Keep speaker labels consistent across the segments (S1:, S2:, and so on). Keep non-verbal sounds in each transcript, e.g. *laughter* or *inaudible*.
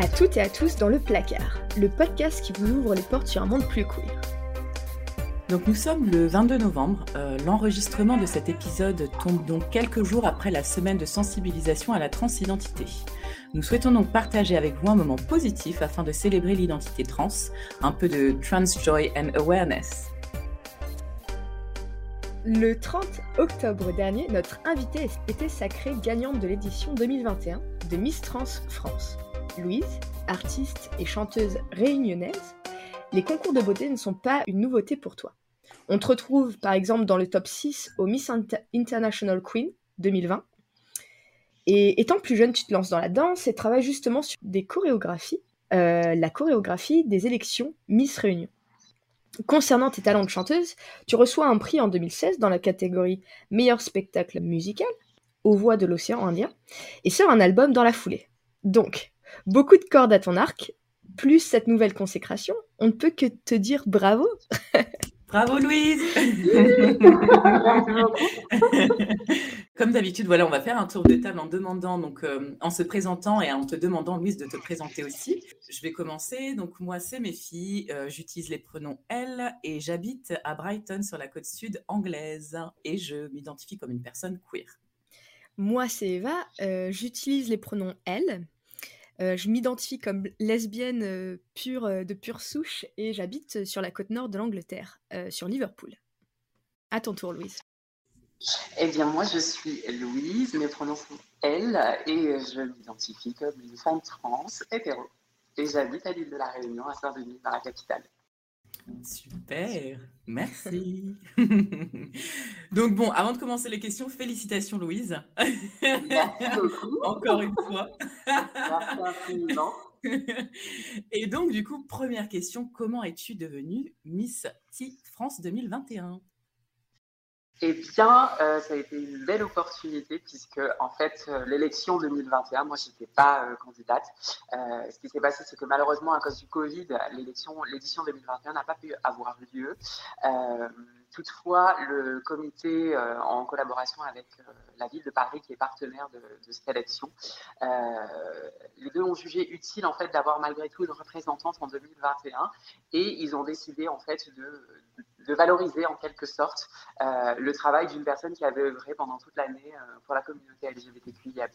S1: à toutes et à tous dans le placard, le podcast qui vous ouvre les portes sur un monde plus queer.
S2: Donc nous sommes le 22 novembre. Euh, l'enregistrement de cet épisode tombe donc quelques jours après la semaine de sensibilisation à la transidentité. Nous souhaitons donc partager avec vous un moment positif afin de célébrer l'identité trans, un peu de trans joy and awareness.
S1: Le 30 octobre dernier, notre invitée était sacrée gagnante de l'édition 2021 de Miss Trans France. Louise, artiste et chanteuse réunionnaise, les concours de beauté ne sont pas une nouveauté pour toi. On te retrouve par exemple dans le top 6 au Miss International Queen 2020. Et étant plus jeune, tu te lances dans la danse et travailles justement sur des chorégraphies, euh, la chorégraphie des élections Miss Réunion. Concernant tes talents de chanteuse, tu reçois un prix en 2016 dans la catégorie meilleur spectacle musical aux voix de l'océan Indien et sort un album dans la foulée. Donc, beaucoup de cordes à ton arc, plus cette nouvelle consécration, on ne peut que te dire bravo.
S2: Bravo Louise *laughs* Comme d'habitude, voilà, on va faire un tour de table en demandant, donc euh, en se présentant et en te demandant, Louise, de te présenter aussi. Je vais commencer. Donc moi, c'est mes filles. Euh, j'utilise les pronoms elles et j'habite à Brighton sur la côte sud anglaise et je m'identifie comme une personne queer.
S1: Moi, c'est Eva. Euh, j'utilise les pronoms elles euh, je m'identifie comme lesbienne euh, pure euh, de pure souche et j'habite sur la côte nord de l'Angleterre, sur Liverpool. À ton tour, Louise.
S3: Eh bien, moi, je suis Louise, mes pronoms sont elle, et je m'identifie comme une femme trans, hétéro. Et j'habite à l'île de la Réunion, à Saint-Denis, dans la capitale.
S2: Super, merci. *laughs* Donc bon, avant de commencer les questions, félicitations Louise.
S3: Merci beaucoup. *laughs*
S2: Encore une fois.
S3: Merci infiniment. *laughs*
S2: Et donc du coup, première question, comment es-tu devenue Miss T France 2021
S3: eh bien, euh, ça a été une belle opportunité puisque, en fait, euh, l'élection 2021, moi, je n'étais pas euh, candidate. ce qui s'est passé, c'est que malheureusement, à cause du Covid, l'élection, l'édition 2021 n'a pas pu avoir lieu. toutefois, le comité, en collaboration avec la ville de Paris, qui est partenaire de, de cette élection, les deux ont jugé utile, en fait, d'avoir malgré tout une représentante en 2021 et ils ont décidé, en fait, de de valoriser en quelque sorte euh, le travail d'une personne qui avait œuvré pendant toute l'année euh, pour la communauté LGBTQIA+.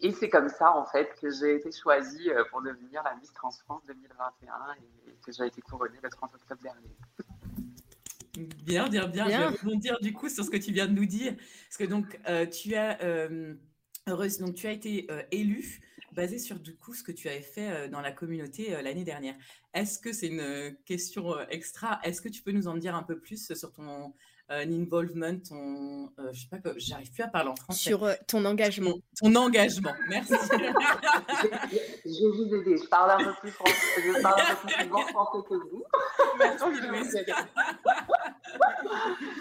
S3: Et c'est comme ça en fait que j'ai été choisie euh, pour devenir la Miss Trans France 2021 et, que j'ai été couronnée le 30 octobre dernier.
S2: Bien, bien, bien. Je vais rebondir du coup sur ce que tu viens de nous dire. Parce que donc, tu as, heureuse, donc, tu as été élue basé sur du coup ce que tu avais fait euh, dans la communauté euh, l'année dernière. Est-ce que c'est une euh, question extra? Est-ce que tu peux nous en dire un peu plus sur ton involvement, ton, je sais pas, j'arrive plus à parler en français.
S1: Sur ton engagement.
S2: Ton, engagement, merci. *laughs* je,
S3: vais vous aider. Je parle un peu plus français. Je parle un peu plus français que vous. Merci, Louise.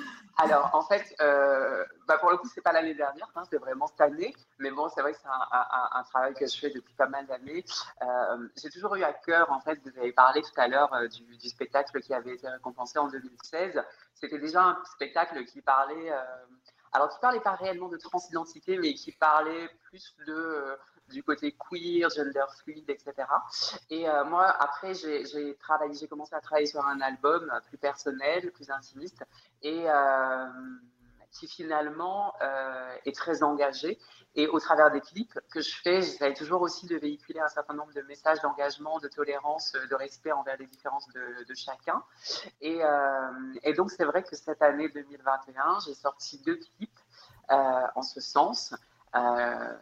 S3: *laughs* Alors, en fait, euh, bah pour le coup, c'est pas l'année dernière, hein, c'est vraiment cette année. Mais bon, c'est vrai que c'est un, travail que je fais depuis pas mal d'années. Euh, j'ai toujours eu à cœur, en fait, vous avez parlé tout à l'heure euh, du, spectacle qui avait été récompensé en 2016. C'était déjà un spectacle qui parlait, alors qui parlait pas réellement de transidentité, mais qui parlait plus de du côté queer, gender fluide, etc. Et euh, moi, après, j'ai commencé à travailler sur un album plus personnel, plus intimiste, et euh, qui finalement euh, est très engagé. Et au travers des clips que je fais, j'essaie toujours aussi de véhiculer un certain nombre de messages d'engagement, de tolérance, de respect envers les différences de, chacun. Et, donc, c'est vrai que cette année 2021, j'ai sorti deux clips en ce sens. Euh,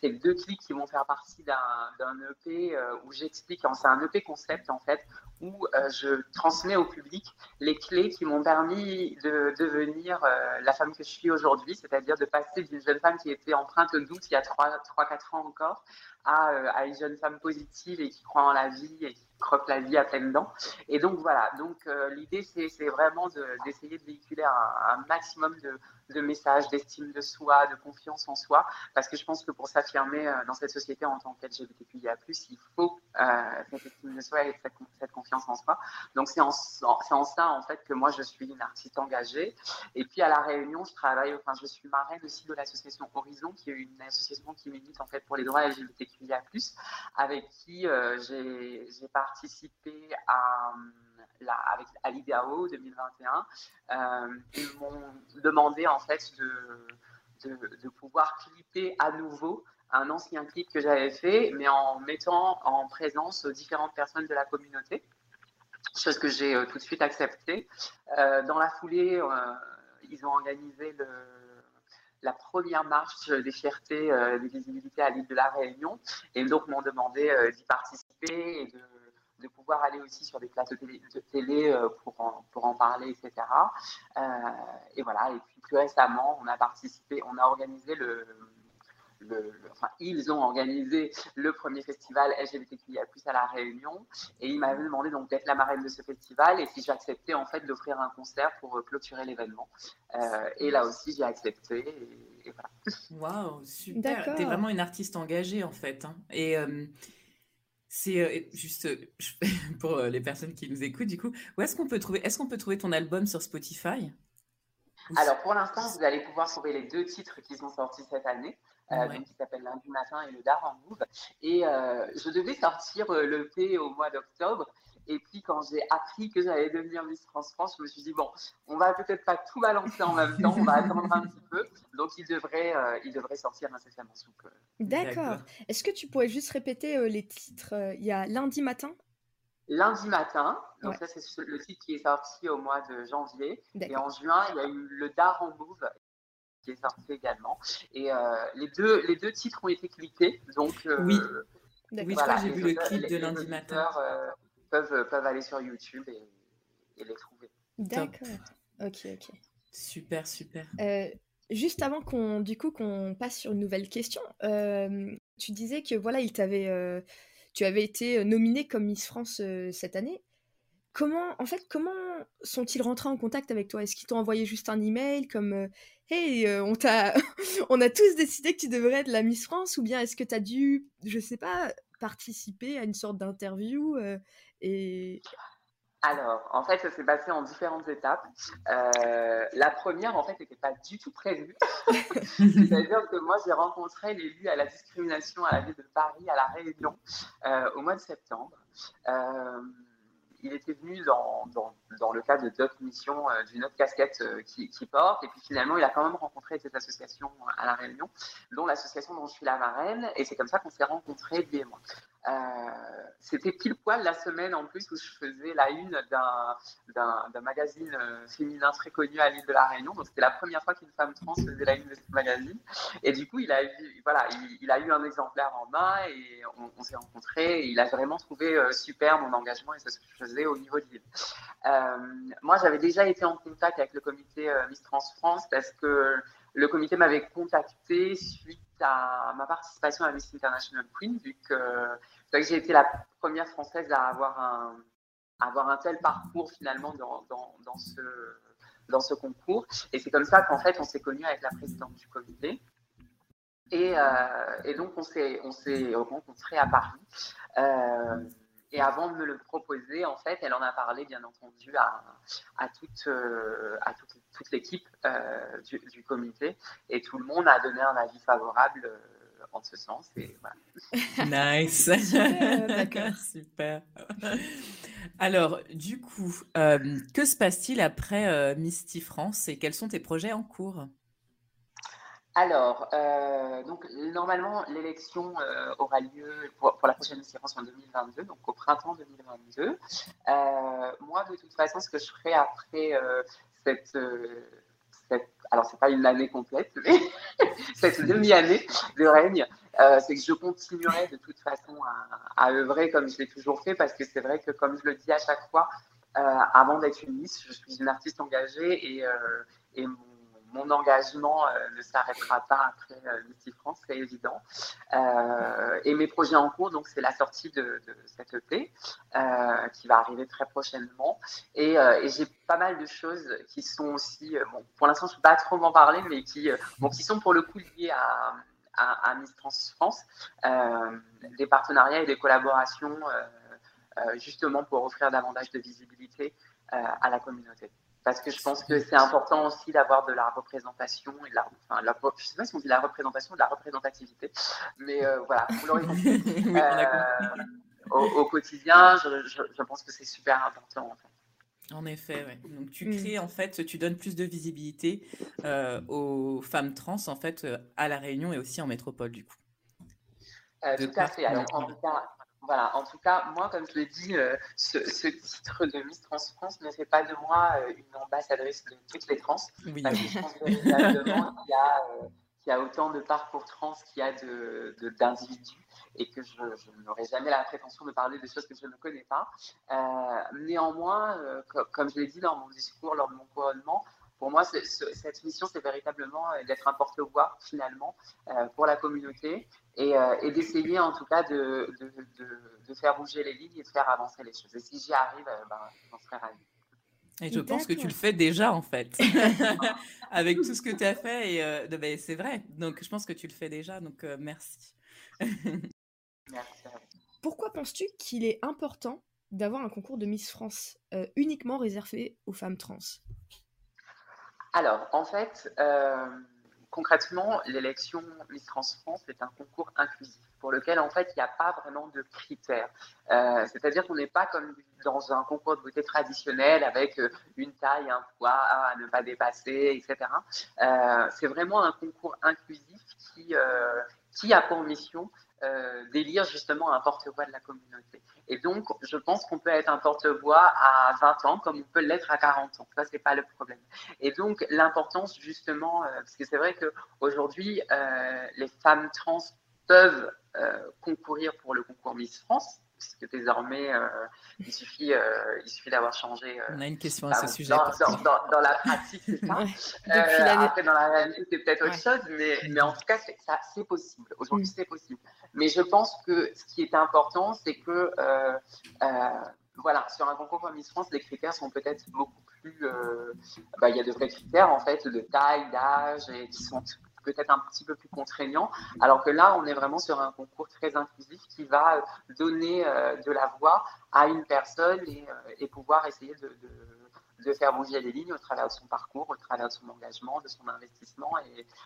S3: c'est deux clips qui vont faire partie d'un EP euh, où j'explique, c'est un EP concept en fait, où euh, je transmets au public les clés qui m'ont permis de devenir euh, la femme que je suis aujourd'hui, c'est-à-dire de passer d'une jeune femme qui était empreinte de doute il y a 3-4 ans encore à, à, une jeune femme positive et qui croit en la vie et qui croque la vie à pleines dents. Et donc voilà, donc l'idée c'est vraiment d'essayer de, véhiculer un maximum de, de messages, d'estime de soi, de confiance en soi, parce que je pense que pour s'affirmer euh, dans cette société en tant qu'LGBTQIA+, il faut euh, cette estime de soi et cette, confiance confiance en. Donc c'est en, en, ça en fait que moi je suis une artiste engagée. Et puis à la Réunion, je travaille, enfin je suis marraine aussi de l'association Horizon, qui est une association qui milite en fait pour les droits LGBTQIA+, avec qui euh, j'ai participé à la, avec à l'IDAO 2021. Euh, ils m'ont demandé en fait de, de pouvoir clipper à nouveau un ancien clip que j'avais fait, mais en mettant en présence différentes personnes de la communauté, chose que j'ai euh, tout de suite acceptée. Euh, dans la foulée, euh, ils ont organisé la première marche des fiertés des visibilités à l'île de la Réunion, et donc m'ont demandé d'y participer et de, pouvoir aller aussi sur des plateaux de télé pour, en, pour en parler, etc. et voilà, et puis plus récemment, on a participé, on a organisé le enfin, ils ont organisé le premier festival LGBTQIA+ à la Réunion, et ils m'avaient demandé donc d'être la marraine de ce festival et si j'acceptais en fait d'offrir un concert pour euh, clôturer l'événement. Euh, et là aussi, j'ai accepté. Et, voilà.
S2: Waouh, super. T'es vraiment une artiste engagée en fait. Hein. Et euh, c'est juste *laughs* pour les personnes qui nous écoutent, du coup, où est-ce qu'on peut trouver, est-ce qu'on peut trouver ton album sur Spotify?
S3: Alors pour l'instant, vous allez pouvoir trouver les deux titres qui sont sortis cette année. Euh, qui s'appelle Lundi matin et le Dar en Move. Et euh, je devais sortir euh, le P au mois d'octobre. Et puis, quand j'ai appris que j'allais devenir Miss France France, je me suis dit, bon, on va peut-être pas tout balancer en même temps, on va attendre un petit peu. Donc, il devrait, il devrait sortir incessamment sous peu.
S1: D'accord. Est-ce que tu pourrais juste répéter les titres Il y a lundi matin?
S3: Lundi matin, donc ça c'est le titre qui est sorti au mois de janvier. Et en juin, il y a eu le Dar en Move qui est sorti également. Et euh, les, deux, les deux titres ont été cliqués. Donc,
S2: euh, oui, oui voilà, j'ai vu le clip de lundi matin.
S3: Euh, peuvent, peuvent aller sur YouTube et, les trouver.
S1: D'accord. Ok, ok.
S2: Super, super.
S1: juste avant qu'on du coup qu'on passe sur une nouvelle question, tu disais que voilà, il t'avait, tu avais été nominée comme Miss France cette année. Comment, en fait, comment sont-ils rentrés en contact avec toi? Est-ce qu'ils t'ont envoyé juste un email comme hey, euh, on, t'a *laughs* on a tous décidé que tu devrais être la Miss France, ou bien est-ce que tu as dû, je sais pas, participer à une sorte d'interview euh, et...
S3: Alors, en fait, ça s'est passé en différentes étapes. Euh, la première, en fait, n'était pas du tout prévue. *laughs* C'est-à-dire que moi, j'ai rencontré l'élu à la discrimination à la ville de Paris, à La Réunion, au mois de septembre il était venu dans, le cadre d'autres missions euh, d'une autre casquette euh, qui, porte. Et puis finalement, il a quand même rencontré cette association à La Réunion, dont l'association dont je suis la marraine. Et c'est comme ça qu'on s'est rencontrés, lui et moi. Euh, c'était pile poil la semaine en plus où je faisais la une d'un magazine euh, féminin très connu à l'île de la Réunion. Donc c'était la première fois qu'une femme trans faisait la une de ce magazine. Et du coup, il a eu, voilà, il, a eu un exemplaire en main et on, s'est rencontrés. Il a vraiment trouvé euh, super mon engagement et ce que je faisais au niveau de l'île. moi, j'avais déjà été en contact avec le comité Miss Trans France parce que le comité m'avait contacté suite à ma participation à Miss International Queen, vu que j'ai été la première française à avoir un, avoir un tel parcours finalement dans, dans, ce, dans ce concours. Et c'est comme ça qu'en fait, on s'est connus avec la présidente du comité. Et, euh, et donc, on s'est rencontrés à Paris. Euh, et avant de me le proposer, en fait, elle en a parlé, bien entendu, à, à toute, euh, à toute, toute l'équipe du, du, comité. Et tout le monde a donné un avis favorable en ce sens. Et
S2: voilà. *laughs* Nice. *laughs* D'accord, super. Alors, du coup, euh, que se passe-t-il après euh, Misty France et quels sont tes projets en cours?
S3: Alors, euh, donc normalement, l'élection aura lieu pour, la prochaine France en 2022, donc au printemps 2022. moi, de toute façon, ce que je ferai après cette, cette alors c'est pas une année complète, mais *laughs* cette demi-année de règne, euh, c'est que je continuerai de toute façon à, œuvrer comme je l'ai toujours fait, parce que c'est vrai que comme je le dis à chaque fois, euh, avant d'être une Miss, je suis une artiste engagée et, euh, et mon mon engagement euh, ne s'arrêtera pas après euh, France, c'est évident. Euh, et mes projets en cours, donc c'est la sortie de, cette EP qui va arriver très prochainement. Et, j'ai pas mal de choses qui sont aussi, bon, pour l'instant je ne peux pas trop m'en parler, mais qui sont pour le coup liées à, à, Miss Trans France, des partenariats et des collaborations justement pour offrir davantage de visibilité à la communauté parce que je pense que c'est important aussi d'avoir de la représentation et de la, enfin, la, je sais pas si on dit la représentation, de la représentativité, mais voilà, vous l'aurez compris. *laughs* au, quotidien, je, je, pense que c'est super important en fait.
S2: En effet, ouais. Donc tu mmh. crées en fait, tu donnes plus de visibilité euh, aux femmes trans en fait euh, à la Réunion et aussi en métropole du coup.
S3: Euh, tout à fait. Alors, en tout cas, voilà. En tout cas, moi, comme je l'ai dit, ce, titre de Miss Trans France ne fait pas de moi une ambassadrice de toutes les trans. Oui. Parce que je pense véritablement *laughs* qu'il y a qu'il y a autant de parcours trans qu'il y a d'individus de, et que je, n'aurai jamais la prétention de parler des choses que je ne connais pas. Euh, néanmoins, euh, comme je l'ai dit dans mon discours, lors de mon couronnement, pour moi, cette mission, c'est véritablement euh, d'être un porte-voix finalement pour la communauté et, d'essayer en tout cas de, de, faire bouger les lignes et de faire avancer les choses. Et si j'y arrive, ben, j'en serais ravie.
S2: Et je pense que tu le fais déjà, en fait, *laughs* *laughs* avec tout ce que tu as fait. Et euh, ben, c'est vrai. Donc, je pense que tu le fais déjà. Donc, euh, merci. *laughs*
S1: merci. Pourquoi penses-tu qu'il est important d'avoir un concours de Miss France euh, uniquement réservé aux femmes trans?
S3: Alors, en fait, concrètement, l'élection Miss Trans France est un concours inclusif pour lequel en fait il n'y a pas vraiment de critères. Euh, c'est-à-dire qu'on n'est pas comme dans un concours de beauté traditionnel avec euh, une taille, un poids à ne pas dépasser, etc. Euh, c'est vraiment un concours inclusif qui a pour mission d'élire justement un porte-voix de la communauté. Et donc, je pense qu'on peut être un porte-voix à 20 ans comme on peut l'être à 40 ans. Ça, c'est pas le problème. Et donc, l'importance justement, parce que c'est vrai qu'aujourd'hui, les femmes trans peuvent euh, concourir pour le concours Miss France puisque désormais, euh, il suffit, euh, il suffit d'avoir changé.
S2: On a une question à ce sujet.
S3: Dans, la pratique, c'est ça. après, dans la réalité, c'est peut-être autre chose, mais, mais en tout cas, c'est possible. Aujourd'hui, mm. c'est possible. Mais je pense que ce qui est important, c'est que, voilà, sur un concours comme Miss France, les critères sont peut-être beaucoup plus. Bah, il y a de vrais critères, en fait, de taille, d'âge, et qui sont peut-être un petit peu plus contraignant, alors que là, on est vraiment sur un concours très inclusif qui va euh, donner euh, de la voix à une personne et, euh, pouvoir essayer de, faire bouger les lignes au travers de son parcours, au travers de son engagement, de son investissement.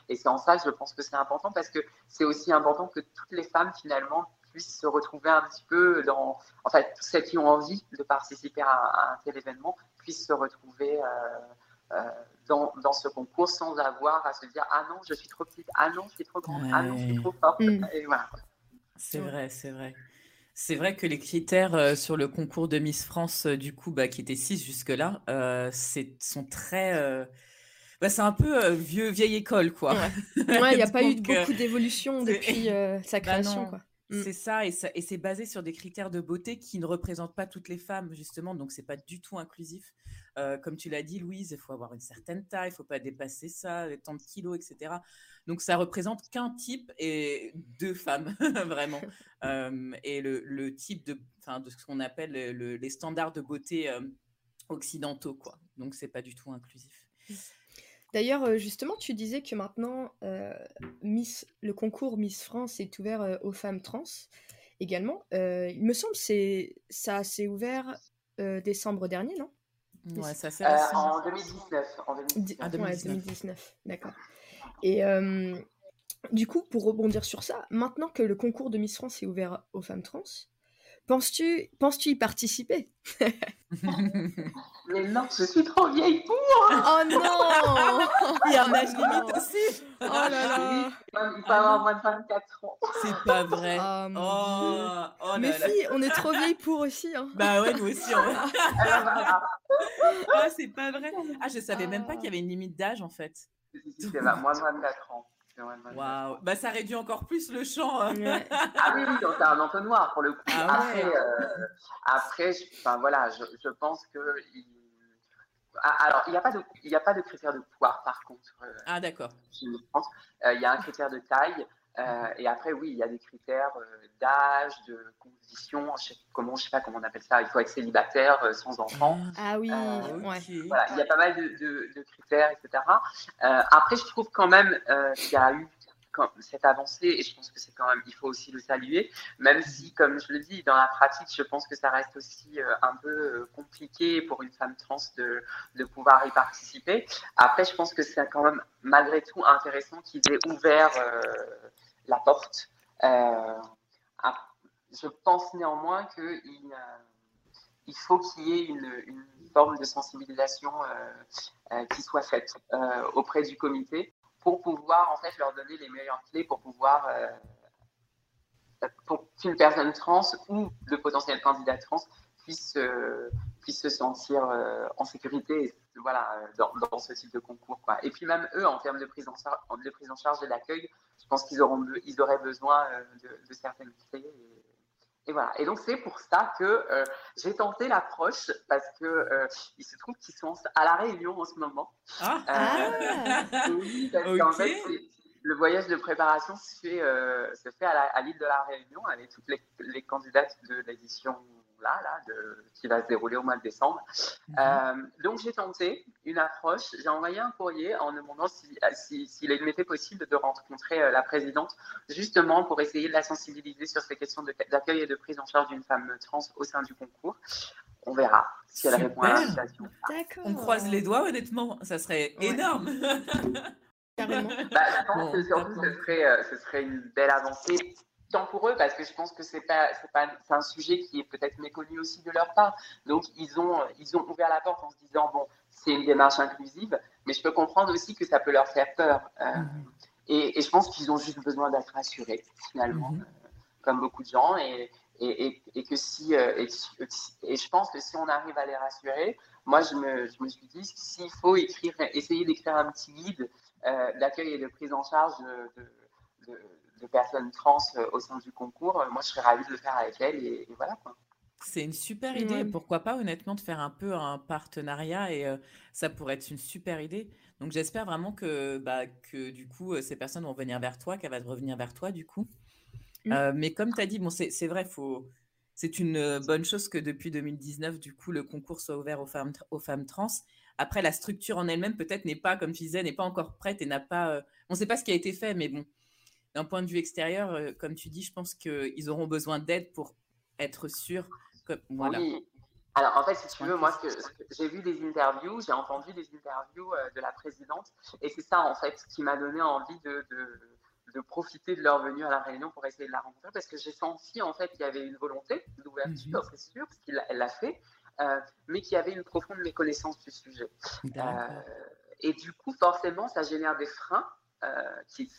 S3: Et, c'est en ça je pense que c'est important parce que c'est aussi important que toutes les femmes, finalement, puissent se retrouver un petit peu dans. En fait, celles qui ont envie de participer à, un tel événement puissent se retrouver. Dans, dans, ce concours sans avoir à se dire ah non je suis trop petite ah non je suis trop grande ah non je suis trop forte mm. et voilà
S2: c'est vrai c'est vrai c'est vrai que les critères euh, sur le concours de Miss France, euh, du coup, bah, qui étaient six jusque-là, euh, sont très. Bah, c'est un peu vieux, vieille école, quoi.
S1: Ouais, il n'y a *laughs* pas eu beaucoup d'évolution depuis sa *laughs* bah, création, quoi.
S2: Mm. C'est ça et, ça, et c'est basé sur des critères de beauté qui ne représentent pas toutes les femmes, justement, donc c'est pas du tout inclusif. Euh, comme tu l'as dit, Louise, il faut avoir une certaine taille, il faut pas dépasser ça, tant de kilos, etc. Donc ça représente qu'un type et deux femmes, *laughs* vraiment. *laughs* Euh, et le, le, type de, de ce qu'on appelle les standards de beauté euh, occidentaux, quoi. Donc c'est pas du tout inclusif.
S1: D'ailleurs, euh, justement, tu disais que maintenant, euh, Miss, le concours Miss France est ouvert euh, aux femmes trans également. il me semble que ça s'est ouvert décembre dernier, non?
S3: Ouais, ça c'est en 2019. En 2019. Ah,
S1: 2019, d'accord. Et du coup, pour rebondir sur ça, maintenant que le concours de Miss France est ouvert aux femmes trans, Penses-tu penses y participer? *laughs*
S3: Mais non, je suis trop vieille pour
S1: Oh non
S2: Il y a un âge limite aussi
S1: Oh là là
S3: Il peut avoir moins de 24 ans.
S2: C'est pas vrai oh, oh,
S1: oh Mes filles, on est trop vieilles pour aussi. Hein.
S2: Bah ouais, nous aussi. *laughs* ah, c'est pas vrai Ah, je savais même pas qu'il y avait une limite d'âge en fait.
S3: C'est moins de 24 ans.
S2: Waouh, bah ça réduit encore plus le champ. Hein. *laughs*
S3: ah oui, oui, c'est un entonnoir pour le coup. Ah après, euh, après, enfin voilà, je, je pense que ah, alors il n'y a pas de, il a pas de critère de poids par contre.
S2: Euh, ah d'accord.
S3: Je pense, euh, il y a un critère de taille. Et après, oui, il y a des critères d'âge, de condition, je sais, comment, je sais pas comment on appelle ça. Il faut être célibataire, sans enfant.
S1: Ah, ah oui,
S3: ouais. Voilà, il y a pas mal de, de, de critères, etc. après, je trouve quand même qu'il y a eu cette avancée, et je pense que c'est quand même, il faut aussi le saluer, même si, comme je le dis, dans la pratique, je pense que ça reste aussi un peu compliqué pour une femme trans de, de pouvoir y participer. Après, je pense que c'est quand même malgré tout intéressant qu'ils aient ouvert la porte. je pense néanmoins qu'il il faut qu'il y ait une, forme de sensibilisation euh, euh, qui soit faite euh, auprès du comité pour pouvoir en fait leur donner les meilleures clés pour pouvoir pour qu'une personne trans ou de potentiels candidats trans puisse, puisse se sentir en sécurité voilà, dans, ce type de concours. Quoi. Et puis même eux, en termes de prise en, charge, de, prise en charge de l'accueil, je pense qu'ils auront ils auraient besoin de, certaines clés. Et voilà. Et donc, c'est pour ça que euh, j'ai tenté l'approche parce que euh, il se trouve qu'ils sont à La Réunion en ce moment. Ah, euh, ah. *laughs* Oui, parce qu'en fait, le voyage de préparation se fait, se fait à l'île de La Réunion avec toutes les, les candidates de l'édition là, là de, qui va se dérouler au mois de décembre. Mhm. Euh, donc j'ai tenté une approche, j'ai envoyé un courrier en demandant s'il si, si, si était possible de rencontrer euh, la présidente, justement pour essayer de la sensibiliser sur ces questions d'accueil et de prise en charge d'une femme trans au sein du concours. On verra si elle répond à l'invitation.
S2: On croise les doigts, honnêtement, ça serait énorme.
S3: Carrément. Bah, je pense que surtout, ce serait, euh, ce serait une belle avancée tant pour eux parce que je pense que c'est pas c'est pas c'est un sujet qui est peut-être méconnu aussi de leur part. Donc ils ont ils ont ouvert la porte en se disant bon c'est une démarche inclusive, mais je peux comprendre aussi que ça peut leur faire peur. Euh, mhm. et, et, je pense qu'ils ont juste besoin d'être rassurés finalement, mhm. euh, comme beaucoup de gens et et, et, que si euh, et, je pense que si on arrive à les rassurer, moi je me, je me suis dit s'il faut écrire essayer d'écrire un petit guide d'accueil et de prise en charge de, de de personnes trans euh, au sein du concours, euh, moi je serais ravie de le faire avec elle et, voilà quoi.
S2: C'est une super idée. Pourquoi pas, honnêtement, de faire un peu un partenariat et euh, ça pourrait être une super idée. Donc, j'espère vraiment que, bah, que du coup, ces personnes vont venir vers toi, qu'elle va revenir vers toi, du coup. Mmh. mais comme tu as dit, bon, c'est vrai, faut... c'est une bonne chose que depuis 2019, du coup, le concours soit ouvert aux femmes, aux femmes trans. Après, la structure en elle-même, peut-être, n'est pas, comme tu disais, n'est pas encore prête et n'a pas. On ne sait pas ce qui a été fait, mais bon, d'un point de vue extérieur, euh, comme tu dis, je pense qu'ils auront besoin d'aide pour être sûrs. Que, voilà.
S3: Oui. Alors, en fait, si tu veux, moi, j'ai vu des interviews, j'ai entendu des interviews euh, de la présidente, et c'est ça, en fait, qui m'a donné envie de, de, profiter de leur venue à la réunion pour essayer de la rencontrer, parce que j'ai senti, en fait, qu'il y avait une volonté d'ouverture, mhm. c'est sûr, parce qu'elle l'a fait, euh, mais qu'il y avait une profonde méconnaissance du sujet. et du coup, forcément, ça génère des freins euh, qui,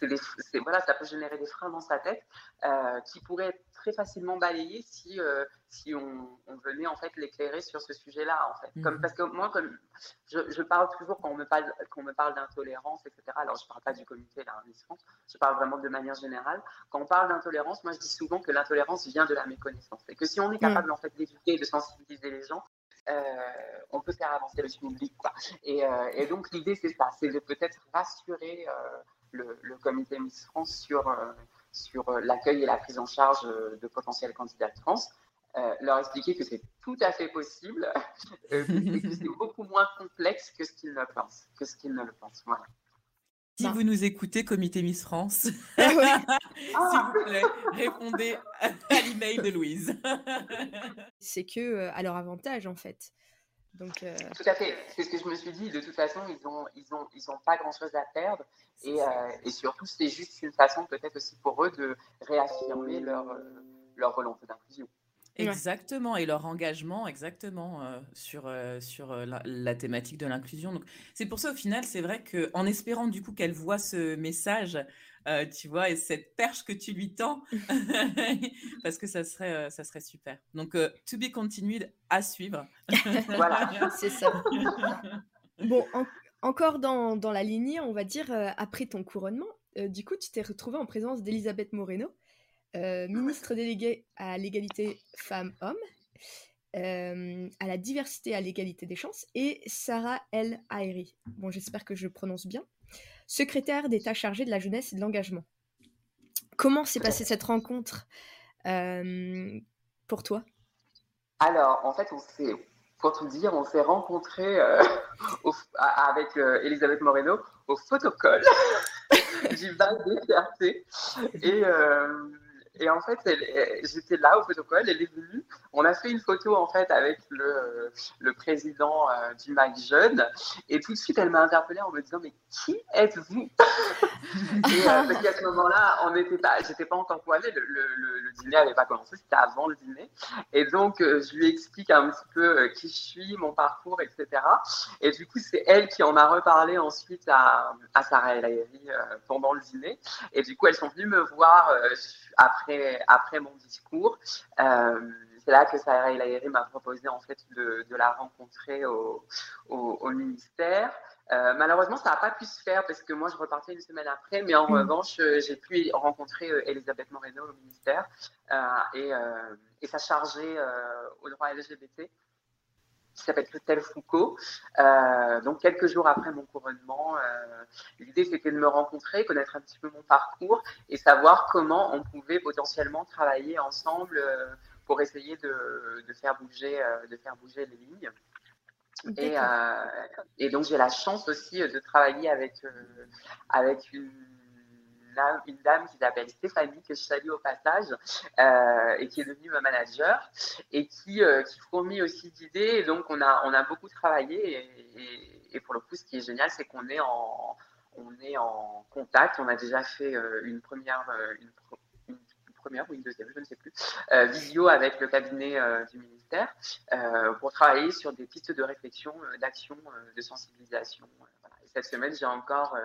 S3: voilà, ça peut générer des freins dans sa tête euh, qui pourraient être très facilement balayés si, euh, si on, venait en fait l'éclairer sur ce sujet-là. En fait. Comme, mhm. parce que moi, comme je, parle toujours quand on me parle, quand on me parle d'intolérance, etc. Alors, je ne parle pas du comité là, je parle vraiment de manière générale. Quand on parle d'intolérance, moi, je dis souvent que l'intolérance vient de la méconnaissance. Et que si on est capable mhm. en fait d'éduquer et de sensibiliser les gens, on peut faire avancer le public. Quoi. Et, donc l'idée, c'est ça, c'est de peut-être rassurer le, comité Miss France sur, euh, euh, l'accueil et la prise en charge euh, de potentiels candidats trans. leur expliquer que c'est tout à fait possible, *laughs* que c'est beaucoup moins complexe que ce qu'ils ne pensent. Que ce qu'ils ne le pensent. Voilà.
S2: Si vous nous écoutez, Comité Miss France, *laughs* ah *laughs* s'il vous plaît, répondez à l'email de Louise. *laughs*
S1: C'est que à leur avantage, en fait. Donc,
S3: Tout à fait. C'est ce que je me suis dit. De toute façon, ils n'ont ils ont, ils ont pas grand-chose à perdre. Et, euh, et surtout, c'est juste une façon peut-être aussi pour eux de réaffirmer leur, euh, leur volonté d'inclusion.
S2: Exactement, et leur engagement exactement euh, sur, sur la, thématique de l'inclusion. Donc, c'est pour ça, au final, c'est vrai qu'en espérant du coup qu'elle voit ce message, tu vois, et cette perche que tu lui tends, *laughs* parce que ça serait, ça serait super. Donc, to be continued à suivre. *laughs*
S1: voilà, c'est ça. *laughs* Bon, en, encore dans, dans, la lignée, on va dire, euh, après ton couronnement, euh, du coup, tu t'es retrouvée en présence d'Elisabeth Moreno, euh, ministre déléguée à l'égalité femmes-hommes, à la diversité et à l'égalité des chances, et Sarah El Haïri, bon, j'espère que je prononce bien, secrétaire d'État chargée de la jeunesse et de l'engagement. Comment s'est passée cette rencontre pour toi?
S3: Alors, en fait, on s'est pour tout dire, on s'est rencontrés euh, *laughs* avec euh, Elisabeth Moreno au photocall. *laughs* J'y vais des. Et, et en fait, j'étais là au protocole, elle est venue. On a fait une photo en fait avec le, le président euh, du MAC Jeune. Et tout de suite, elle m'a interpellée en me disant Mais qui êtes-vous? *laughs* Et euh, parce qu'à ce moment-là, on n'était pas, j'étais pas encore poilée, le, le, le, dîner n'avait pas commencé, c'était avant le dîner. Et donc, euh, je lui explique un petit peu qui je suis, mon parcours, etc. Et du coup, c'est elle qui en a reparlé ensuite à, à Sarah El pendant le dîner. Et du coup, elles sont venues me voir après, après mon discours. Euh, c'est là que Sarah El m'a proposé en fait de, de la rencontrer au, au, ministère. Euh, malheureusement, ça n'a pas pu se faire parce que moi, je repartais une semaine après, mais en mm. revanche, euh, j'ai pu rencontrer Elisabeth Moreno au ministère et, et, sa chargée au droit LGBT qui s'appelle Christelle Foucault. Euh, donc, quelques jours après mon couronnement, euh, l'idée c'était de me rencontrer, connaître un petit peu mon parcours et savoir comment on pouvait potentiellement travailler ensemble euh, pour essayer de, de, faire bouger, de faire bouger les lignes. Et, et, donc, j'ai la chance aussi de travailler avec, avec une une dame qui s'appelle Stéphanie, que je salue au passage, euh, et qui est devenue ma manager, et qui, euh, qui fourmille aussi d'idées. Donc, on a, on a beaucoup travaillé. Et, pour le coup, ce qui est génial, c'est qu'on est en, est en contact. On a déjà fait euh, une première, première ou une deuxième, je ne sais plus, visio avec le cabinet du ministère pour travailler sur des pistes de réflexion, d'action, de sensibilisation. Et cette semaine, j'ai encore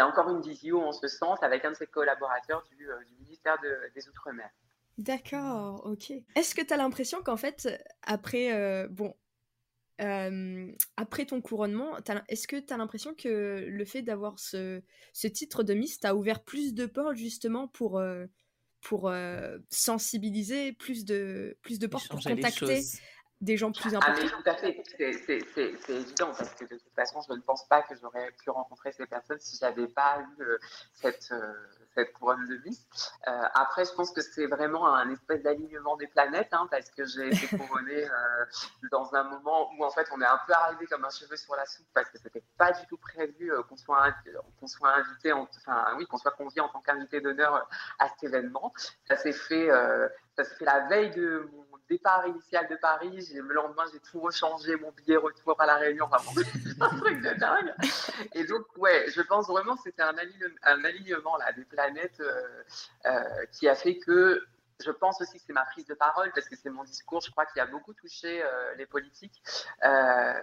S3: encore une visio en ce sens avec un de ses collaborateurs du, euh, ministère des Outre-mer.
S1: D'accord, ok. Est-ce que tu as l'impression qu'en fait, après, euh, bon, euh, après ton couronnement, est-ce que tu as l'impression que le fait d'avoir ce, ce, titre de Miss t'a ouvert plus de portes justement pour, pour sensibiliser, plus de, plus de portes pour contacter des gens plus importants. Ah,
S3: mais tout à fait, c'est évident parce que de toute façon, je ne pense pas que j'aurais pu rencontrer ces personnes si j'avais pas eu euh, cette, euh, cette couronne de vie. Euh, après, je pense que c'est vraiment un espèce d'alignement des planètes hein, parce que j'ai été couronnée dans un moment où en fait on est un peu arrivé comme un cheveu sur la soupe parce que c'était pas du tout prévu qu'on soit, qu'on soit invité, enfin oui, qu'on soit convié en tant qu'invité d'honneur à cet événement. Ça s'est fait, ça s'est fait la veille de mon départ initial de Paris. Le lendemain, j'ai tout rechangé, mon billet retour à La Réunion. Enfin, *laughs* un truc de dingue. Et donc, ouais, je pense vraiment que c'était un, alignement là, des planètes euh, euh, qui a fait que je pense aussi que c'est ma prise de parole parce que c'est mon discours, je crois, qui a beaucoup touché euh, les politiques,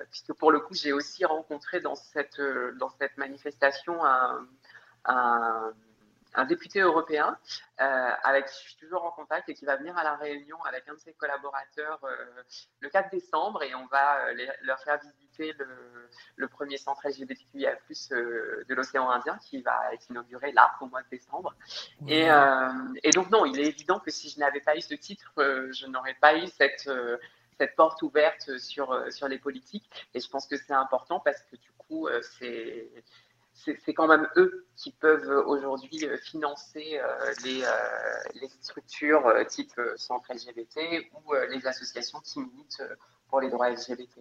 S3: puisque pour le coup, j'ai aussi rencontré dans cette, dans cette manifestation un un député européen euh, avec qui je suis toujours en contact et qui va venir à la réunion avec un de ses collaborateurs euh, le 4 décembre et on va euh, leur faire visiter le, le premier centre LGBTQIA+ de l'océan Indien qui va être inauguré là au mois de décembre. Et, et, donc non, il est évident que si je n'avais pas eu ce titre, je n'aurais pas eu cette cette porte ouverte sur, sur les politiques. Et je pense que c'est important parce que du coup, c'est c'est quand même eux qui peuvent aujourd'hui euh, financer euh, les, euh, les, structures type centre LGBT ou les associations qui militent pour les droits LGBT.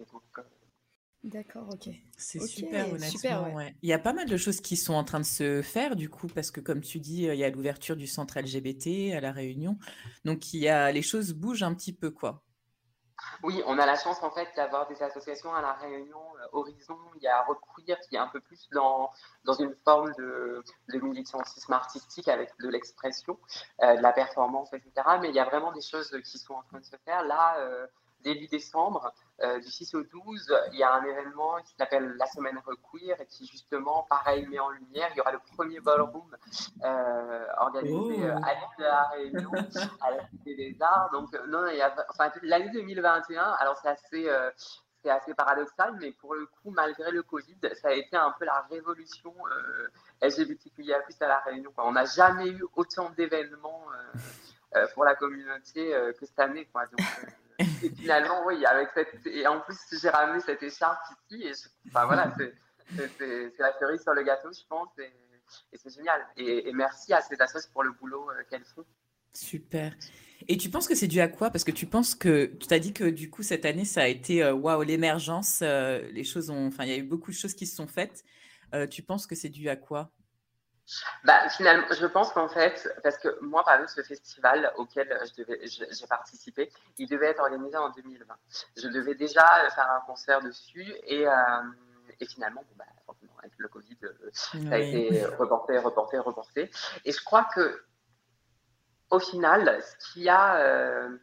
S1: D'accord, ok.
S2: C'est super, honnêtement. Il y a pas mal de choses qui sont en train de se faire, du coup, parce que comme tu dis, il y a l'ouverture du centre LGBT à La Réunion. Donc, il y a, les choses bougent un petit peu, quoi.
S3: Oui, on a la chance en fait d'avoir des associations à la Réunion, euh, Horizon, il y a Recouvrir qui est un peu plus dans, dans une forme de, de militantisme artistique avec de l'expression, euh, de la performance, etc. Mais il y a vraiment des choses qui sont en train de se faire. Là, euh, début décembre, euh, du 6 au 12, il y a un événement qui s'appelle la Semaine Requeer et qui justement, pareil, met en lumière. Il y aura le premier ballroom euh, organisé oh. euh, à l'île de la Réunion, à la Cité des Arts. Donc, non, il y a, enfin, l'année 2021, alors c'est assez, c'est assez paradoxal, mais pour le coup, malgré le Covid, ça a été un peu la révolution LGBTQIA+, à la Réunion. Quoi. On n'a jamais eu autant d'événements pour la communauté que cette année. Quoi. Donc, et finalement, oui, avec cette. Et en plus, j'ai ramené cette écharpe ici. Et enfin, voilà, c'est la cerise sur le gâteau, je pense. Et, c'est génial. Et, merci à ces associations pour le boulot euh, qu'elles font.
S2: Super. Et tu penses que c'est dû à quoi? Parce que tu penses que tu t'as dit que du coup cette année ça a été euh, waouh l'émergence, euh, les choses ont, enfin il y a eu beaucoup de choses qui se sont faites. tu penses que c'est dû à quoi?
S3: Bah, finalement, je pense qu'en fait, parce que moi, par exemple, ce festival auquel j'ai participé, il devait être organisé en 2020. Je devais déjà faire un concert dessus et, euh, et finalement, bon, bah, avec le Covid, euh, ça a été reporté, reporté, reporté. Et je crois que, au final, ce qui a, euh,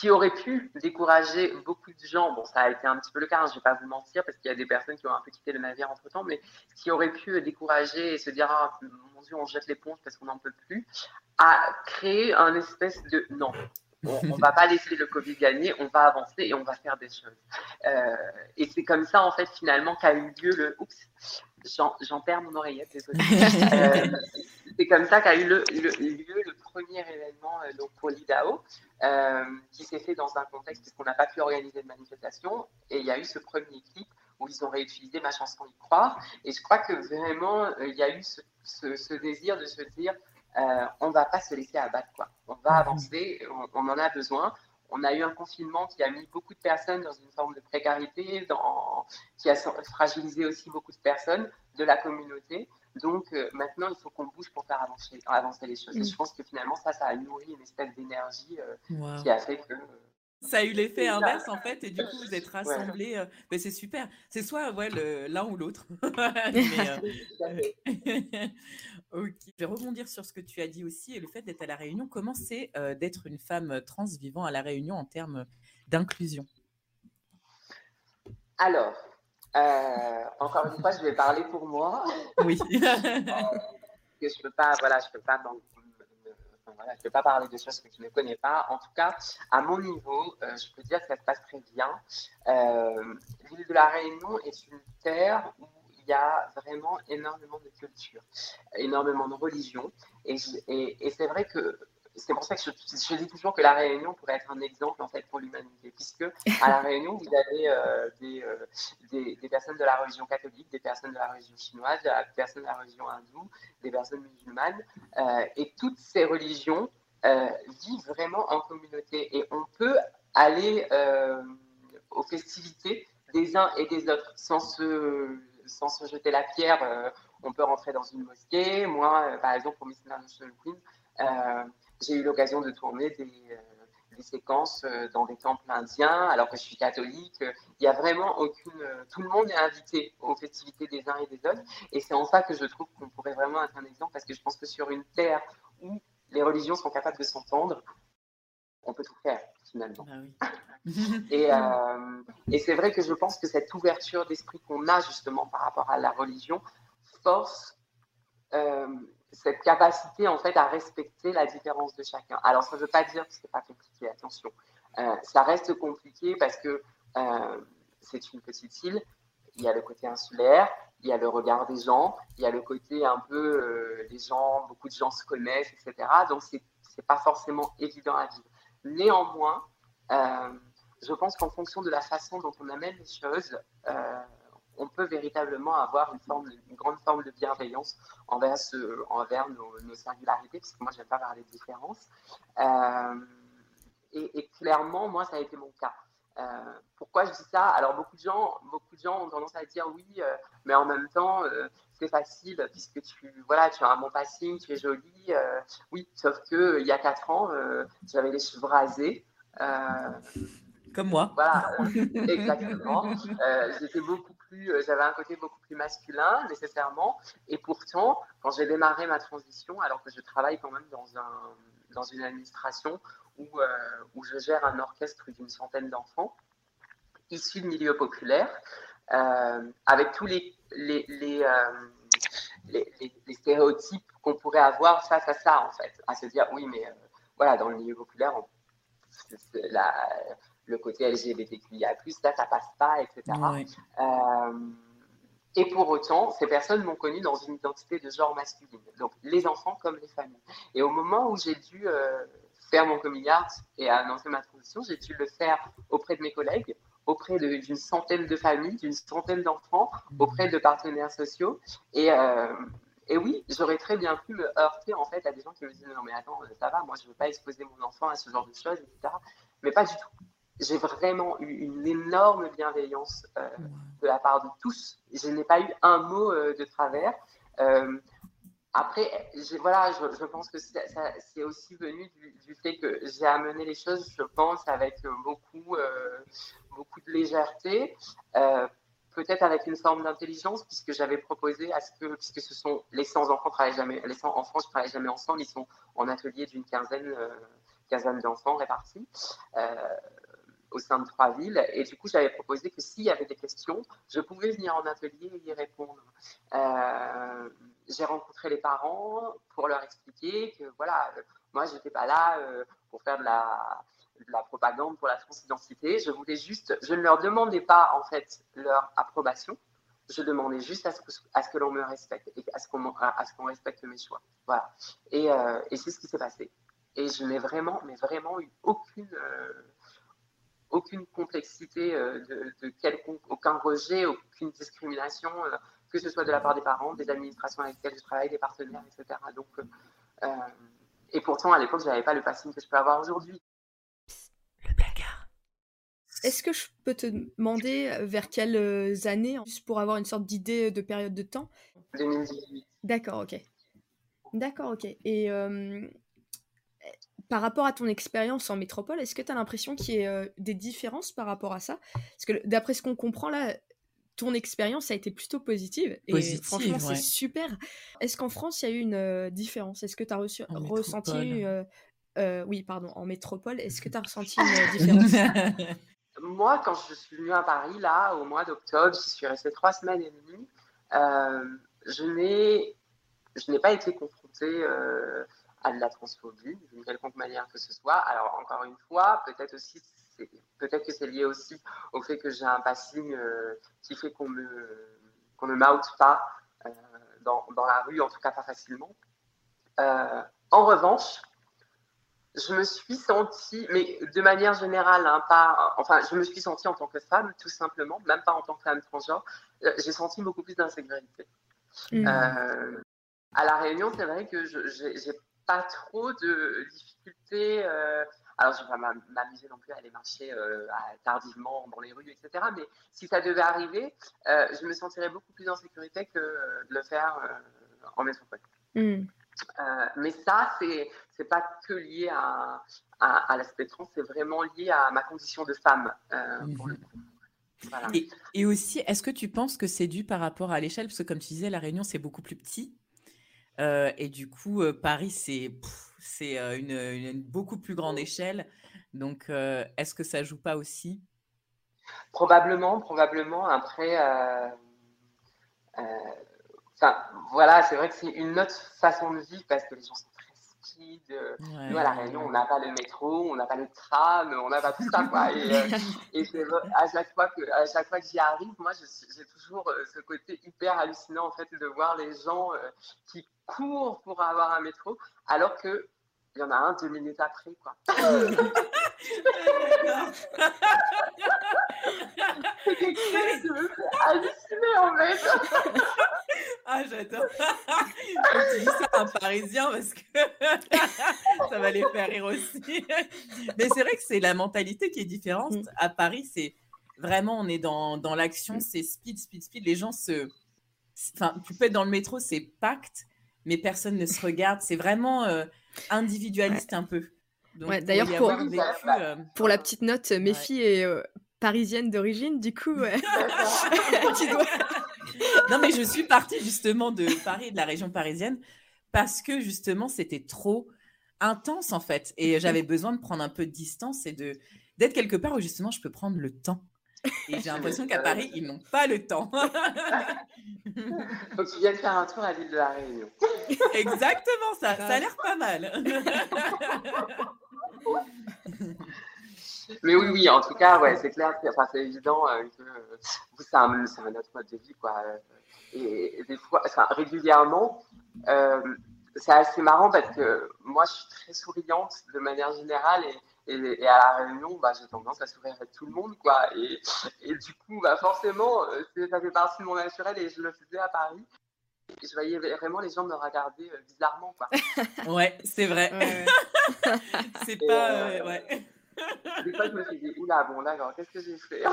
S3: qui aurait pu décourager beaucoup de gens, bon, ça a été un petit peu le cas, hein, je ne vais pas vous mentir, parce qu'il y a des personnes qui ont un peu quitté le navire entre temps, mais qui aurait pu décourager et se dire, ah, mon Dieu, on jette l'éponge parce qu'on n'en peut plus, a créé un espèce de non. On ne va pas laisser le Covid gagner, on va avancer et on va faire des choses. Euh, et c'est comme ça, en fait, finalement, qu'a eu lieu le. Oups, j'en perds mon oreillette, désolé. *laughs* Euh, c'est comme ça qu'a eu le, lieu le premier donc pour l'IDAO, euh, qui s'est fait dans un contexte puisqu'on n'a pas pu organiser de manifestation. Et il y a eu ce premier clip où ils ont réutilisé ma chanson Y croire. Et je crois que vraiment, euh, il y a eu ce, désir de se dire on ne va pas se laisser abattre, quoi. on va mhm. avancer, on, en a besoin on a eu un confinement qui a mis beaucoup de personnes dans une forme de précarité, dans, qui a fragilisé aussi beaucoup de personnes de la communauté. Donc euh, maintenant, il faut qu'on bouge pour faire avancer, avancer les choses. Et je mm. pense que finalement, ça, ça a nourri une espèce d'énergie euh, qui a fait que.
S2: ça a eu l'effet inverse en fait, et du coup vous êtes *laughs* rassemblés. Euh, mais c'est super. C'est soit ouais, l'un ou l'autre. *laughs* *laughs* ok. Je vais rebondir sur ce que tu as dit aussi et le fait d'être à La Réunion. Comment c'est d'être une femme trans vivant à La Réunion en termes d'inclusion?
S3: Alors, euh, encore une fois, je vais parler pour moi.
S2: Oui. *laughs*
S3: que je peux pas, voilà, je peux pas, voilà, je peux pas parler de choses que je ne connais pas. En tout cas, à mon niveau, euh, je peux dire que ça se passe très bien. Euh, L'île de la Réunion est une terre où il y a vraiment énormément de culture, énormément de religion. Et, et, et c'est vrai que c'est pour ça que je, dis toujours que la Réunion pourrait être un exemple en fait pour l'humanité, puisque à la Réunion vous avez euh, euh, des, des, personnes de la religion catholique, des personnes de la religion chinoise, des personnes de la religion hindoue, des personnes musulmanes, euh, et toutes ces religions vivent vraiment en communauté, et on peut aller aux festivités des uns et des autres sans se sans se jeter la pierre. on peut rentrer dans une mosquée. Moi, par exemple, pour Miss International Queen j'ai eu l'occasion de tourner des, euh, des, séquences euh, dans des temples indiens, alors que je suis catholique. Il n'y a vraiment aucune. Tout le monde est invité aux festivités des uns et des autres. Et c'est en ça que je trouve qu'on pourrait vraiment être un exemple, parce que je pense que sur une terre où les religions sont capables de s'entendre, on peut tout faire finalement. Ah *laughs* et, euh, et c'est vrai que je pense que cette ouverture d'esprit qu'on a justement par rapport à la religion force cette capacité en fait à respecter la différence de chacun. Alors ça ne veut pas dire que c'est pas compliqué, attention. Euh, ça reste compliqué parce que euh, c'est une petite île. Il y a le côté insulaire, il y a le regard des gens, il y a le côté un peu euh, les gens, beaucoup de gens se connaissent, etc. Donc c'est c'est pas forcément évident à vivre. Néanmoins, je pense qu'en fonction de la façon dont on amène les choses, on peut véritablement avoir une, forme, une grande forme de bienveillance envers, ce, envers nos, singularités, parce que moi, je n'aime pas parler de différence. Euh, et, clairement, moi, ça a été mon cas. Euh, pourquoi je dis ça? Alors, beaucoup de, gens, beaucoup de gens ont tendance à dire oui, euh, mais en même temps, c'est facile puisque tu, voilà, tu as un bon passing, tu es jolie. oui, sauf qu'il y a quatre ans, j'avais les cheveux rasés.
S2: Comme moi.
S3: Voilà, *laughs* exactement. J'étais beaucoup euh, j'avais un côté beaucoup plus masculin nécessairement. Et pourtant, quand j'ai démarré ma transition, alors que je travaille quand même dans, un, dans une administration où, euh, où je gère un orchestre d'une centaine d'enfants issus de milieux populaires, euh, avec tous les, les, les, les, stéréotypes qu'on pourrait avoir face à ça, en fait, à se dire, oui, mais voilà, dans le milieu populaire, la, le côté LGBTQIA+, là, ça passe pas, etc. Euh, et pour autant, ces personnes m'ont connue dans une identité de genre masculine, donc les enfants comme les familles. Et au moment où j'ai dû euh, faire mon coming out et annoncer ma transition, j'ai dû le faire auprès de mes collègues, auprès d'une centaine de familles, d'une centaine d'enfants, mmh. auprès de partenaires sociaux. Et, euh, et oui, j'aurais très bien pu me heurter en fait à des gens qui me disent non mais attends, ça va, moi je ne veux pas exposer mon enfant à ce genre de choses, etc. Mais pas du tout j'ai vraiment eu une énorme bienveillance euh, de la part de tous. Je n'ai pas eu un mot euh, de travers. après, voilà, je, pense que c'est aussi venu du, fait que j'ai amené les choses, je pense, avec beaucoup, beaucoup de légèreté, peut-être avec une forme d'intelligence, puisque j'avais proposé à ce que, puisque ce sont les 100 enfants travaillent jamais, les 100 enfants ne travaillent jamais ensemble, ils sont en atelier d'une quinzaine, quinzaine d'enfants répartis au sein de trois villes. Et du coup, j'avais proposé que s'il y avait des questions, je pouvais venir en atelier et y répondre. Euh, j'ai rencontré les parents pour leur expliquer que voilà, moi, je n'étais pas là euh, pour faire de la, propagande pour la transidentité. Je voulais juste, je ne leur demandais pas en fait leur approbation. Je demandais juste à ce que, que l'on me respecte et à ce qu'on qu'on respecte mes choix. Voilà. Et, euh, et c'est ce qui s'est passé. Et je n'ai vraiment, mais vraiment eu aucune aucune complexité euh, de, quelconque, aucun rejet, aucune discrimination, euh, que ce soit de la part des parents, des administrations avec lesquelles je travaille, des partenaires, etc. Donc, euh, et pourtant, à l'époque, je n'avais pas le passing que je peux avoir aujourd'hui.
S1: Le placard. Est-ce que je peux te demander vers quelles années, juste pour avoir une sorte d'idée de période de temps?
S3: 2018.
S1: D'accord, ok. D'accord, ok. Et par rapport à ton expérience en métropole, est-ce que tu as l'impression qu'il y a euh, des différences par rapport à ça? Parce que d'après ce qu'on comprend là, ton expérience a été plutôt positive. Et franchement, c'est super. Est-ce qu'en France, il y a eu une euh, différence? Est-ce que tu as reçu, ressenti. Euh, oui, pardon, en métropole, est-ce que tu as ressenti une différence? *laughs*
S3: Moi, quand je suis venue à Paris, là, au mois d'octobre, je suis restée trois semaines et demie, je n'ai pas été confrontée à de la transphobie d'une quelconque manière que ce soit. Alors encore une fois, peut-être aussi peut-être que c'est lié aussi au fait que j'ai un passing euh, qui fait qu'on me qu'on ne m'out pas euh, dans, dans, la rue, en tout cas pas facilement. Euh, en revanche, je me suis sentie, mais de manière générale, hein, pas, enfin, je me suis sentie en tant que femme, tout simplement, même pas en tant que femme transgenre, j'ai senti beaucoup plus d'insécurité. Mmh. à la Réunion, c'est vrai que j'ai pas trop de difficultés. Euh, alors, je ne vais pas m'amuser non plus à aller marcher euh, tardivement dans les rues, etc. Mais si ça devait arriver, euh, je me sentirais beaucoup plus en sécurité que de le faire en métropole. Mm. mais ça, c'est n'est pas que lié à, à, l'aspect trans, c'est vraiment lié à ma condition de femme.
S2: Et, et, aussi, est-ce que tu penses que c'est dû par rapport à l'échelle? Parce que comme tu disais, la Réunion, c'est beaucoup plus petit. Euh, et du coup, euh, Paris, c'est c'est euh, une, beaucoup plus grande échelle. Donc, est-ce que ça joue pas aussi?
S3: Probablement, probablement. Après, voilà, c'est vrai que c'est une autre façon de vivre parce que les gens sont euh, nous, à La Réunion, on n'a pas le métro, on n'a pas le tram, on n'a pas tout ça. Quoi. Et, euh, *laughs* à chaque fois que, à chaque fois que j'y arrive, moi, j'ai toujours euh, ce côté hyper hallucinant en fait de voir les gens qui courent pour avoir un métro, alors que il y en a un deux minutes après, quoi. *laughs* c'est quelque chose halluciner en fait.
S2: Ah, j'adore. tu dis ça à un Parisien parce que *laughs* ça va les faire rire aussi. Mais c'est vrai que c'est la mentalité qui est différente. Mm. À Paris, c'est vraiment, on est dans, dans l'action, c'est speed, speed, speed. Les gens se. Enfin, tu peux être dans le métro, c'est pacte, mais personne ne se regarde. C'est vraiment euh, individualiste un peu.
S1: D'ailleurs, pour, euh, pour la petite note, mes filles est euh, parisienne d'origine, du coup, *laughs* tu
S2: dois *laughs* non, mais je suis partie justement de Paris, de la région parisienne, parce que justement, c'était trop intense en fait. Et j'avais besoin de prendre un peu de distance et de d'être quelque part où justement je peux prendre le temps. Et j'ai l'impression qu'à Paris, ils n'ont pas le temps. *laughs*
S3: Faut qu'ils viennent faire un tour à l'île de la Réunion.
S2: Exactement ça, ça a l'air pas mal. *laughs*
S3: Mais oui, oui, en tout cas, ouais, c'est clair, enfin, c'est évident euh, que euh, c'est un, un, autre mode de vie, quoi. Euh, et, des fois, enfin, régulièrement, c'est assez marrant parce que moi, je suis très souriante de manière générale et, et, à la réunion, bah, j'ai tendance à sourire avec tout le monde, quoi. Et, et du coup, bah, forcément, ça fait partie de mon naturel et je le faisais à Paris je voyais vraiment les gens me regarder bizarrement. Quoi. *laughs*
S2: ouais, c'est vrai. *laughs* c'est pas. ouais.
S3: Des fois, je me suis dit, oula, bon, d'accord, qu'est-ce que j'ai fait? *laughs*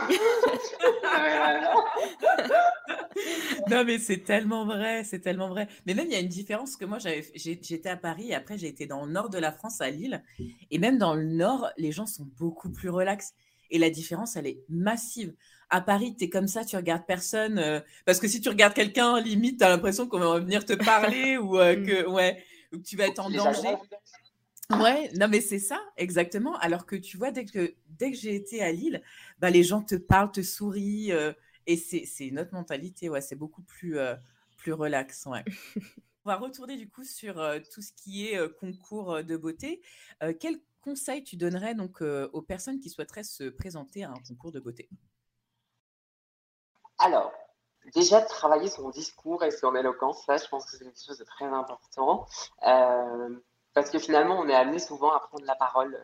S2: Non, mais c'est tellement vrai, c'est tellement vrai. Mais même, il y a une différence que moi, j'étais à Paris et après, j'ai été dans le nord de la France, à Lille. Et même dans le nord, les gens sont beaucoup plus relax. Et la différence, elle est massive. À Paris, tu es comme ça, tu regardes personne. Euh, parce que si tu regardes quelqu'un, limite, tu as l'impression qu'on va venir te parler *laughs* ou, euh, que, ouais, ou que tu vas être en danger. Ouais, non, mais c'est ça, exactement. Alors que tu vois, dès que, dès que j'ai été à Lille, bah, les gens te parlent, te sourient. Euh, et c'est notre mentalité, ouais, c'est beaucoup plus, plus relax. Ouais. *laughs* On va retourner du coup sur tout ce qui est concours de beauté. quel conseil tu donnerais donc aux personnes qui souhaiteraient se présenter à un concours de beauté?
S3: Alors, déjà travailler son discours et son éloquence, ça, je pense que c'est quelque chose de très important. Parce que finalement, on est amené souvent à prendre la parole